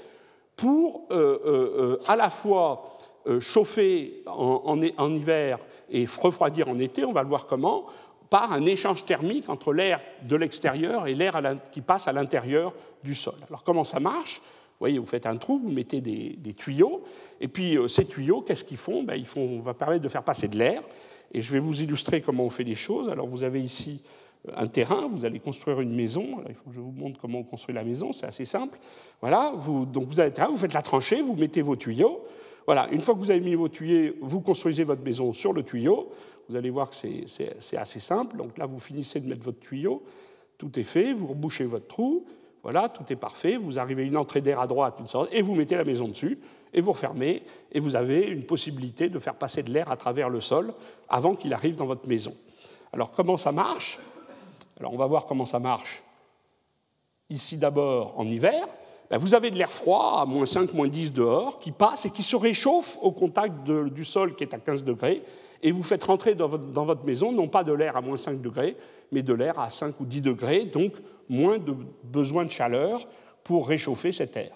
pour euh, à la fois chauffer en, hiver et refroidir en été, on va le voir comment, par un échange thermique entre l'air de l'extérieur et l'air qui passe à l'intérieur du sol. Alors comment ça marche? Vous voyez, vous faites un trou, vous mettez des, tuyaux, et puis ces tuyaux, qu'est-ce qu'ils font? Ben, Ils font, On va permettre de faire passer de l'air, et je vais vous illustrer comment on fait les choses. Alors vous avez ici un terrain, vous allez construire une maison. il faut que je vous montre comment on construit la maison, c'est assez simple. Voilà, vous, donc vous avez le terrain, vous faites la tranchée, vous mettez vos tuyaux. Voilà, une fois que vous avez mis vos tuyaux, vous construisez votre maison sur le tuyau. Vous allez voir que c'est assez simple. Donc là, vous finissez de mettre votre tuyau, tout est fait, vous rebouchez votre trou, voilà, tout est parfait. Vous arrivez à une entrée d'air à droite, et vous mettez la maison dessus, et vous refermez, et vous avez une possibilité de faire passer de l'air à travers le sol avant qu'il arrive dans votre maison. Alors comment ça marche? Alors on va voir comment ça marche. Ici d'abord en hiver, ben, vous avez de l'air froid à moins 5, moins 10 dehors qui passe et qui se réchauffe au contact du sol qui est à 15 degrés et vous faites rentrer dans votre, maison non pas de l'air à moins 5 degrés, mais de l'air à 5 ou 10 degrés, donc moins de besoin de chaleur pour réchauffer cet air.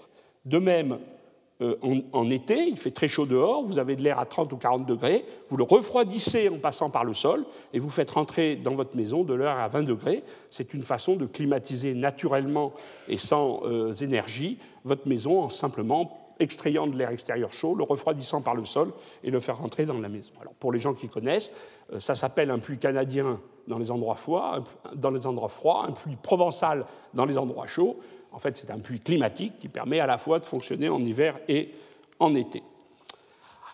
De même, euh, en, été, il fait très chaud dehors, vous avez de l'air à 30 ou 40 degrés, vous le refroidissez en passant par le sol et vous faites rentrer dans votre maison de l'air à 20 degrés. C'est une façon de climatiser naturellement et sans euh, énergie votre maison en simplement extrayant de l'air extérieur chaud, le refroidissant par le sol et le faire rentrer dans la maison. Alors pour les gens qui connaissent, euh, ça s'appelle un puits canadien dans les endroits froids, un puits provençal dans les endroits chauds. En fait, c'est un puits climatique qui permet à la fois de fonctionner en hiver et en été.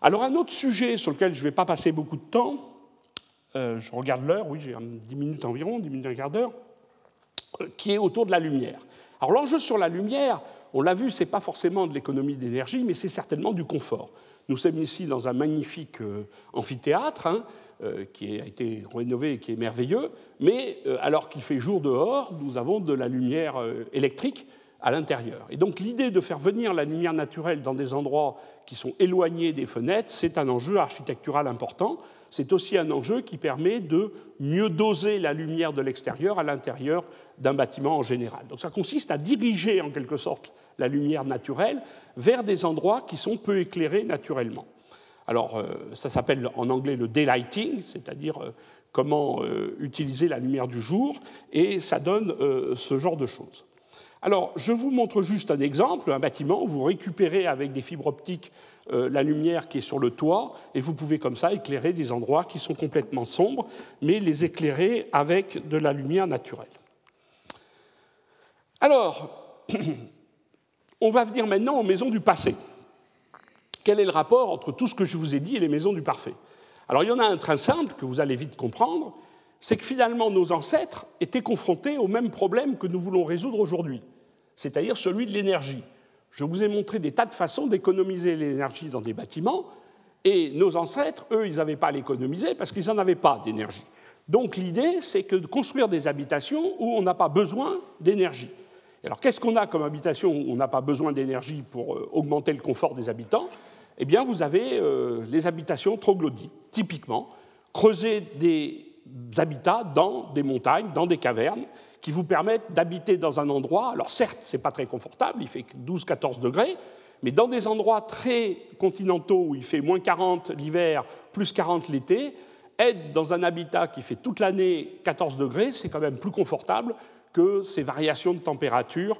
Alors un autre sujet sur lequel je ne vais pas passer beaucoup de temps, euh, je regarde l'heure, oui, j'ai 10 minutes environ, 10 minutes, un quart d'heure, euh, qui est autour de la lumière. Alors l'enjeu sur la lumière, on l'a vu, ce n'est pas forcément de l'économie d'énergie, mais c'est certainement du confort. Nous sommes ici dans un magnifique euh, amphithéâtre hein, qui a été rénové et qui est merveilleux, mais alors qu'il fait jour dehors, nous avons de la lumière électrique à l'intérieur. Et donc l'idée de faire venir la lumière naturelle dans des endroits qui sont éloignés des fenêtres, c'est un enjeu architectural important. C'est aussi un enjeu qui permet de mieux doser la lumière de l'extérieur à l'intérieur d'un bâtiment en général. Donc ça consiste à diriger en quelque sorte la lumière naturelle vers des endroits qui sont peu éclairés naturellement. Alors euh, ça s'appelle en anglais le daylighting, c'est-à-dire euh, comment euh, utiliser la lumière du jour, et ça donne ce genre de choses. Alors, je vous montre juste un exemple, un bâtiment, où vous récupérez avec des fibres optiques euh, la lumière qui est sur le toit, et vous pouvez comme ça éclairer des endroits qui sont complètement sombres, mais les éclairer avec de la lumière naturelle. Alors, on va venir maintenant aux maisons du passé. Quel est le rapport entre tout ce que je vous ai dit et les maisons du parfait? Alors, il y en a un très simple que vous allez vite comprendre, c'est que finalement nos ancêtres étaient confrontés au même problème que nous voulons résoudre aujourd'hui, c'est-à-dire celui de l'énergie. Je vous ai montré des tas de façons d'économiser l'énergie dans des bâtiments, et nos ancêtres, eux, ils n'avaient pas à l'économiser parce qu'ils n'en avaient pas d'énergie. Donc l'idée, c'est que de construire des habitations où on n'a pas besoin d'énergie. Alors qu'est-ce qu'on a comme habitation où on n'a pas besoin d'énergie pour euh, augmenter le confort des habitants? Eh bien, vous avez euh, les habitations troglodytes, typiquement, creuser des habitats dans des montagnes, dans des cavernes, qui vous permettent d'habiter dans un endroit. Alors certes, ce n'est pas très confortable, il fait 12-14 degrés, mais dans des endroits très continentaux où il fait moins 40 l'hiver, plus 40 l'été, être dans un habitat qui fait toute l'année 14 degrés, c'est quand même plus confortable que ces variations de température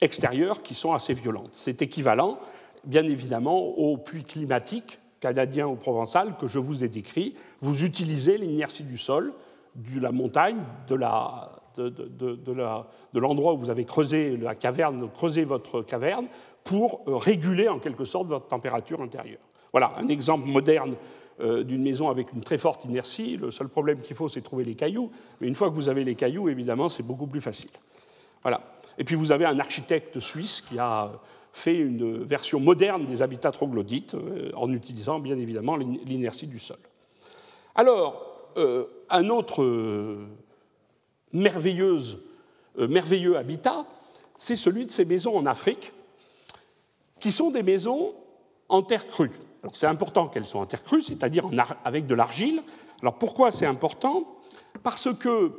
extérieures qui sont assez violentes. C'est équivalent, bien évidemment, aux puits climatiques canadien ou provençal que je vous ai décrit, vous utilisez l'inertie du sol, de la montagne, de la, de, l'endroit où vous avez creusé la caverne, creusé votre caverne, pour euh, réguler en quelque sorte votre température intérieure. Voilà un exemple moderne euh, d'une maison avec une très forte inertie. Le seul problème qu'il faut, c'est trouver les cailloux. Mais une fois que vous avez les cailloux, évidemment, c'est beaucoup plus facile. Voilà. Et puis vous avez un architecte suisse qui a fait une version moderne des habitats troglodytes euh, en utilisant bien évidemment l'inertie du sol. Alors, un autre euh, merveilleux habitat, c'est celui de ces maisons en Afrique, qui sont des maisons en terre crue. Alors c'est important qu'elles soient en terre crue, c'est-à-dire avec de l'argile. Alors pourquoi c'est important? Parce que,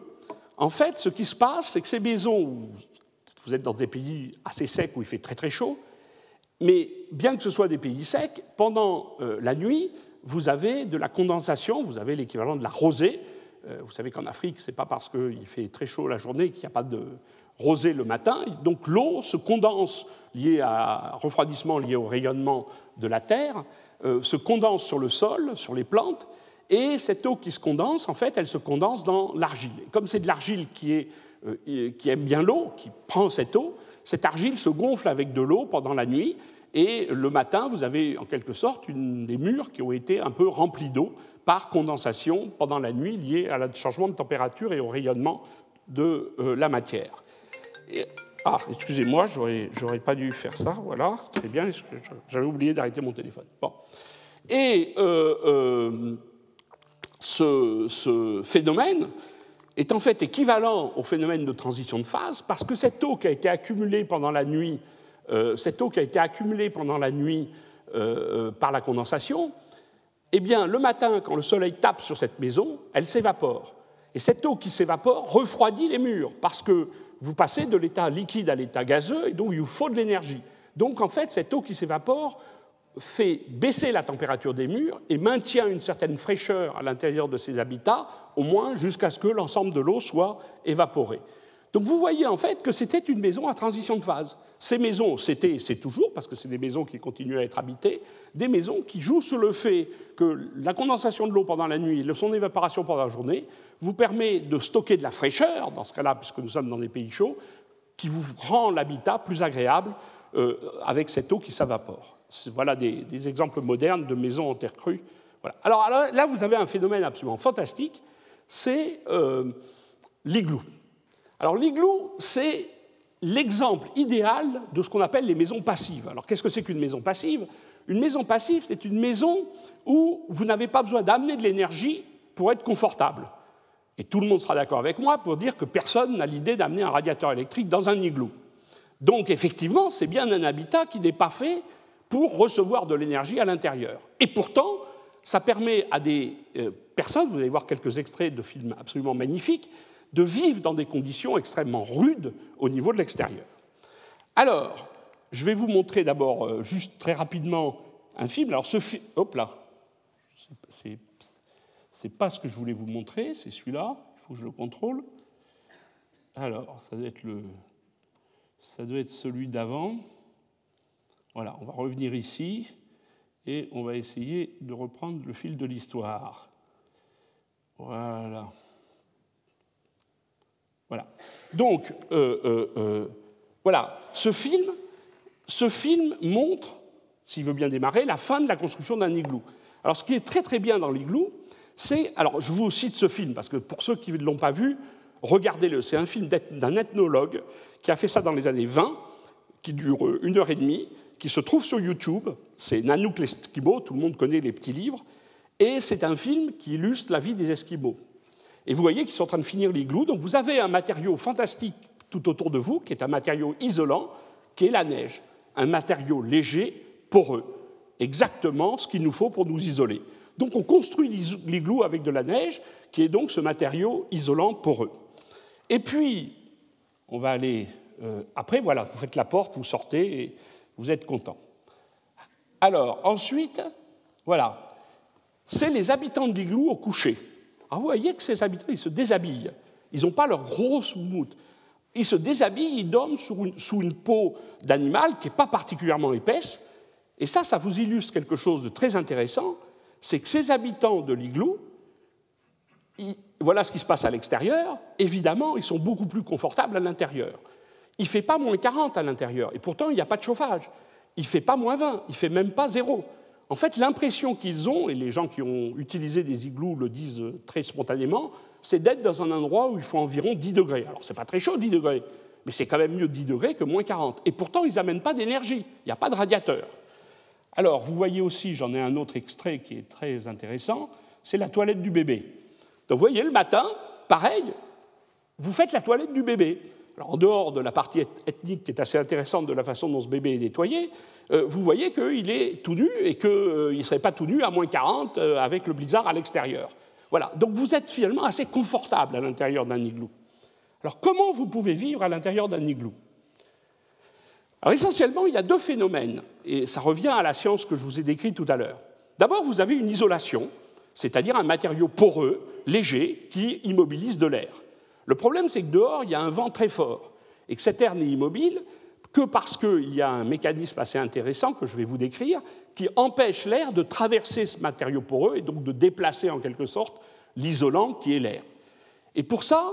en fait, ce qui se passe, c'est que ces maisons vous êtes dans des pays assez secs où il fait très très chaud, mais bien que ce soit des pays secs, pendant euh, la nuit, vous avez de la condensation, vous avez l'équivalent de la rosée. Euh, vous savez qu'en Afrique, ce n'est pas parce qu'il fait très chaud la journée qu'il n'y a pas de rosée le matin. Donc l'eau se condense, liée à refroidissement lié au rayonnement de la Terre, euh, se condense sur le sol, sur les plantes, et cette eau qui se condense, en fait, elle se condense dans l'argile. Comme c'est de l'argile euh, qui aime bien l'eau, qui prend cette eau, cette argile se gonfle avec de l'eau pendant la nuit, et le matin, vous avez en quelque sorte des murs qui ont été un peu remplis d'eau par condensation pendant la nuit liée à un changement de température et au rayonnement de euh, la matière. ah, excusez-moi, j'aurais pas dû faire ça, voilà, très bien, j'avais oublié d'arrêter mon téléphone. Bon. Et euh, ce, ce, phénomène, est en fait équivalent au phénomène de transition de phase parce que cette eau qui a été accumulée pendant la nuit, euh, cette eau qui a été accumulée pendant la nuit euh, euh, par la condensation, eh bien, le matin, quand le soleil tape sur cette maison, elle s'évapore. Et cette eau qui s'évapore refroidit les murs parce que vous passez de l'état liquide à l'état gazeux et donc il vous faut de l'énergie. Donc, en fait, cette eau qui s'évapore fait baisser la température des murs et maintient une certaine fraîcheur à l'intérieur de ces habitats, au moins jusqu'à ce que l'ensemble de l'eau soit évaporée. Donc vous voyez en fait que c'était une maison à transition de phase. Ces maisons, c'était, c'est toujours, parce que c'est des maisons qui continuent à être habitées, des maisons qui jouent sur le fait que la condensation de l'eau pendant la nuit et son évaporation pendant la journée vous permet de stocker de la fraîcheur, dans ce cas-là, puisque nous sommes dans des pays chauds, qui vous rend l'habitat plus agréable euh, avec cette eau qui s'évapore. Voilà des, exemples modernes de maisons en terre crue. Alors, là, vous avez un phénomène absolument fantastique, c'est euh, l'igloo. Alors l'igloo, c'est l'exemple idéal de ce qu'on appelle les maisons passives. Alors qu'est-ce que c'est qu'une maison passive? Une maison passive, c'est une maison où vous n'avez pas besoin d'amener de l'énergie pour être confortable. Et tout le monde sera d'accord avec moi pour dire que personne n'a l'idée d'amener un radiateur électrique dans un igloo. Donc effectivement, c'est bien un habitat qui n'est pas fait pour recevoir de l'énergie à l'intérieur. Et pourtant, ça permet à des euh, personnes, vous allez voir quelques extraits de films absolument magnifiques, de vivre dans des conditions extrêmement rudes au niveau de l'extérieur. Alors, je vais vous montrer d'abord, euh, juste très rapidement, un film. Alors, ce film. Hop là C'est pas ce que je voulais vous montrer, c'est celui-là. Il faut que je le contrôle. Alors, ça doit être, ça doit être celui d'avant. Voilà, on va revenir ici et on va essayer de reprendre le fil de l'histoire. Voilà. Voilà. Donc, euh, euh, euh, voilà, ce film, montre, s'il veut bien démarrer, la fin de la construction d'un igloo. Alors, ce qui est très très bien dans l'igloo, c'est, alors je vous cite ce film parce que pour ceux qui ne l'ont pas vu, regardez-le. C'est un film d'un ethnologue qui a fait ça dans les années 20, qui dure une heure et demie, qui se trouve sur YouTube. C'est Nanook l'Esquimau, tout le monde connaît les petits livres, et c'est un film qui illustre la vie des Esquimaux. Et vous voyez qu'ils sont en train de finir l'igloo. Donc vous avez un matériau fantastique tout autour de vous, qui est un matériau isolant, qui est la neige. Un matériau léger, poreux. Exactement ce qu'il nous faut pour nous isoler. Donc on construit l'igloo avec de la neige, qui est donc ce matériau isolant poreux. Et puis, on va aller. Euh, après, voilà, vous faites la porte, vous sortez et vous êtes content. Alors, ensuite, voilà, c'est les habitants de l'igloo au coucher. Alors vous voyez que ces habitants, ils se déshabillent. Ils n'ont pas leur grosse moumoute. Ils se déshabillent, ils dorment sous une, peau d'animal qui n'est pas particulièrement épaisse. Et ça, ça vous illustre quelque chose de très intéressant, c'est que ces habitants de l'igloo, voilà ce qui se passe à l'extérieur, évidemment, ils sont beaucoup plus confortables à l'intérieur. Il ne fait pas moins 40 à l'intérieur, et pourtant il n'y a pas de chauffage. Il ne fait pas moins 20, il ne fait même pas zéro. En fait, l'impression qu'ils ont, et les gens qui ont utilisé des igloos le disent très spontanément, c'est d'être dans un endroit où il faut environ 10 degrés. Alors, ce n'est pas très chaud, 10 degrés, mais c'est quand même mieux 10 degrés que moins 40. Et pourtant, ils n'amènent pas d'énergie, il n'y a pas de radiateur. Alors, vous voyez aussi, j'en ai un autre extrait qui est très intéressant, c'est la toilette du bébé. Donc, vous voyez, le matin, pareil, vous faites la toilette du bébé en dehors de la partie ethnique qui est assez intéressante de la façon dont ce bébé est nettoyé, euh, vous voyez qu'il est tout nu et qu'il euh, ne serait pas tout nu à moins 40 euh, avec le blizzard à l'extérieur. Voilà, donc vous êtes finalement assez confortable à l'intérieur d'un igloo. Alors comment vous pouvez vivre à l'intérieur d'un igloo? Alors essentiellement, il y a deux phénomènes, et ça revient à la science que je vous ai décrite tout à l'heure. D'abord, vous avez une isolation, c'est-à-dire un matériau poreux, léger, qui immobilise de l'air. Le problème, c'est que dehors, il y a un vent très fort et que cet air n'est immobile que parce qu'il y a un mécanisme assez intéressant que je vais vous décrire qui empêche l'air de traverser ce matériau poreux et donc de déplacer en quelque sorte l'isolant qui est l'air. Et pour ça,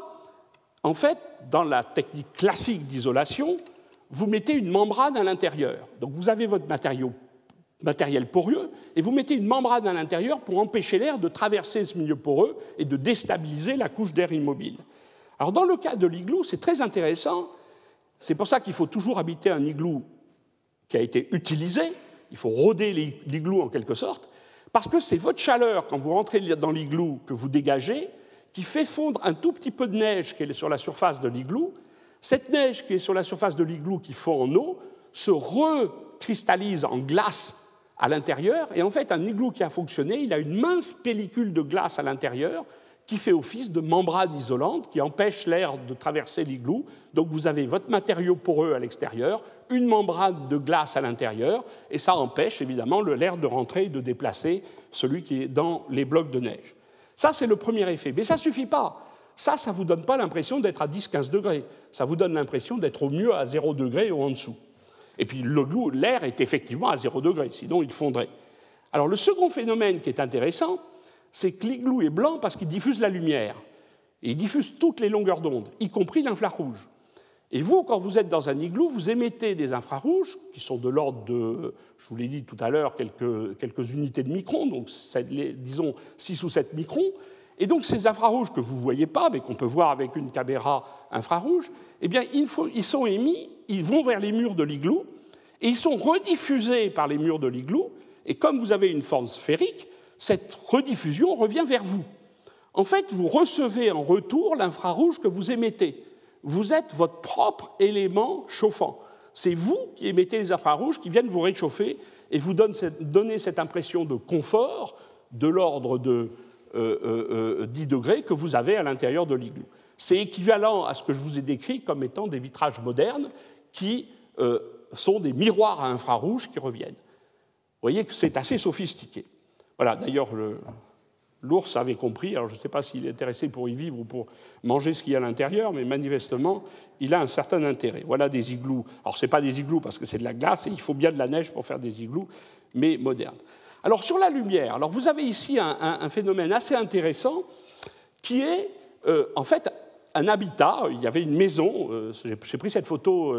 en fait, dans la technique classique d'isolation, vous mettez une membrane à l'intérieur. Donc vous avez votre matériau, matériel poreux et vous mettez une membrane à l'intérieur pour empêcher l'air de traverser ce milieu poreux et de déstabiliser la couche d'air immobile. Alors dans le cas de l'igloo, c'est très intéressant. C'est pour ça qu'il faut toujours habiter un igloo qui a été utilisé. Il faut rôder l'igloo en quelque sorte, parce que c'est votre chaleur quand vous rentrez dans l'igloo que vous dégagez qui fait fondre un tout petit peu de neige qui est sur la surface de l'igloo. Cette neige qui est sur la surface de l'igloo qui fond en eau se recristallise en glace à l'intérieur. Et en fait, un igloo qui a fonctionné, il a une mince pellicule de glace à l'intérieur qui fait office de membrane isolante qui empêche l'air de traverser l'igloo. Donc vous avez votre matériau poreux à l'extérieur, une membrane de glace à l'intérieur, et ça empêche évidemment l'air de rentrer et de déplacer celui qui est dans les blocs de neige. Ça, c'est le premier effet. Mais ça ne suffit pas. ça, ça ne vous donne pas l'impression d'être à 10-15 degrés. Ça vous donne l'impression d'être au mieux à 0 degré ou en dessous. Et puis l'air est effectivement à 0 degré, sinon il fondrait. Alors le second phénomène qui est intéressant, c'est que l'igloo est blanc parce qu'il diffuse la lumière. Et il diffuse toutes les longueurs d'onde, y compris l'infrarouge. Et vous, quand vous êtes dans un igloo, vous émettez des infrarouges qui sont de l'ordre de, je vous l'ai dit tout à l'heure, quelques, unités de microns, donc disons 6 ou 7 microns. Et donc ces infrarouges que vous ne voyez pas, mais qu'on peut voir avec une caméra infrarouge, eh bien, ils sont émis, ils vont vers les murs de l'igloo, et ils sont rediffusés par les murs de l'igloo. Et comme vous avez une forme sphérique, cette rediffusion revient vers vous. En fait, vous recevez en retour l'infrarouge que vous émettez. Vous êtes votre propre élément chauffant. C'est vous qui émettez les infrarouges qui viennent vous réchauffer et vous donner cette impression de confort de l'ordre de 10 euh, euh, euh, degrés que vous avez à l'intérieur de l'igloo. C'est équivalent à ce que je vous ai décrit comme étant des vitrages modernes qui sont des miroirs à infrarouge qui reviennent. Vous voyez que c'est assez sophistiqué. Voilà, d'ailleurs, l'ours avait compris, alors je ne sais pas s'il est intéressé pour y vivre ou pour manger ce qu'il y a à l'intérieur, mais manifestement, il a un certain intérêt. Voilà des igloos. Alors, ce n'est pas des igloos parce que c'est de la glace et il faut bien de la neige pour faire des igloos, mais modernes. Alors sur la lumière, alors vous avez ici un, phénomène assez intéressant qui est euh, en fait un habitat. Il y avait une maison, euh, j'ai pris cette photo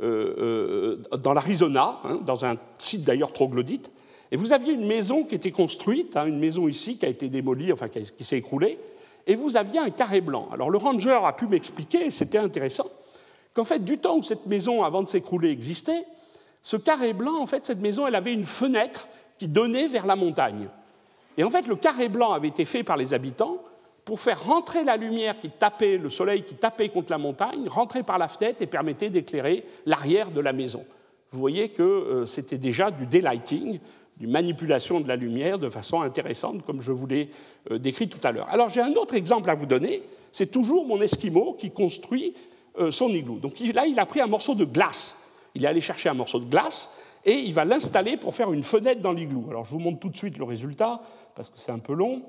euh, dans l'Arizona, hein, dans un site d'ailleurs troglodyte, et vous aviez une maison qui était construite, hein, une maison ici qui a été démolie, enfin qui, s'est écroulée, et vous aviez un carré blanc. Alors le ranger a pu m'expliquer, c'était intéressant, qu'en fait du temps où cette maison avant de s'écrouler existait, ce carré blanc, en fait cette maison, elle avait une fenêtre qui donnait vers la montagne. Et en fait, le carré blanc avait été fait par les habitants pour faire rentrer la lumière qui tapait, le soleil qui tapait contre la montagne, rentrer par la fenêtre et permettait d'éclairer l'arrière de la maison. Vous voyez que euh, c'était déjà du daylighting, du manipulation de la lumière de façon intéressante, comme je vous l'ai euh, décrit tout à l'heure. Alors j'ai un autre exemple à vous donner, c'est toujours mon Esquimau qui construit euh, son igloo. Donc là, il a pris un morceau de glace. Il est allé chercher un morceau de glace et il va l'installer pour faire une fenêtre dans l'igloo. Alors je vous montre tout de suite le résultat, parce que c'est un peu long.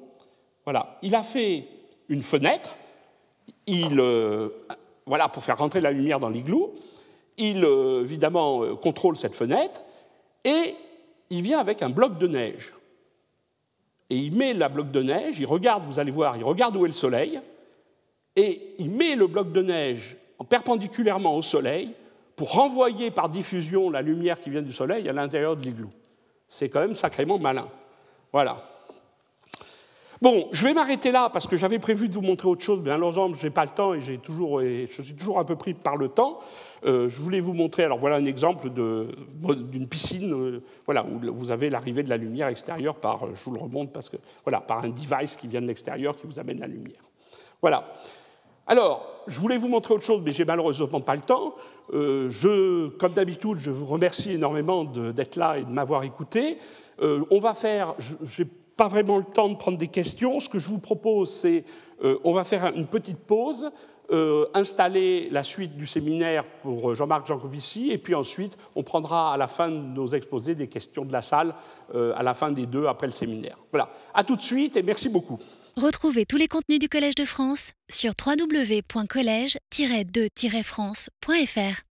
Voilà, il a fait une fenêtre, il, euh, voilà, pour faire rentrer la lumière dans l'igloo. Il, évidemment, contrôle cette fenêtre, et il vient avec un bloc de neige. Et il met la bloc de neige, il regarde, vous allez voir, il regarde où est le soleil, et il met le bloc de neige perpendiculairement au soleil, pour renvoyer par diffusion la lumière qui vient du soleil à l'intérieur de l'igloo. C'est quand même sacrément malin. Voilà. Bon, je vais m'arrêter là parce que j'avais prévu de vous montrer autre chose, mais à l'ensemble, je n'ai pas le temps et, toujours, je suis toujours un peu pris par le temps. Euh, je voulais vous montrer, alors voilà un exemple d'une piscine euh, voilà, où vous avez l'arrivée de la lumière extérieure par, je vous le remonte parce que, voilà, par un device qui vient de l'extérieur qui vous amène la lumière. Voilà. Alors, je voulais vous montrer autre chose, mais j'ai malheureusement pas le temps. Euh, je, comme d'habitude, je vous remercie énormément d'être là et de m'avoir écouté. Euh, on va faire, je pas vraiment le temps de prendre des questions. Ce que je vous propose, c'est, euh, on va faire une petite pause, installer la suite du séminaire pour Jean-Marc Jancovici, et puis ensuite, on prendra à la fin de nos exposés des questions de la salle, à la fin des deux après le séminaire. Voilà. À tout de suite et merci beaucoup. Retrouvez tous les contenus du Collège de France sur www.colège-2-france.fr.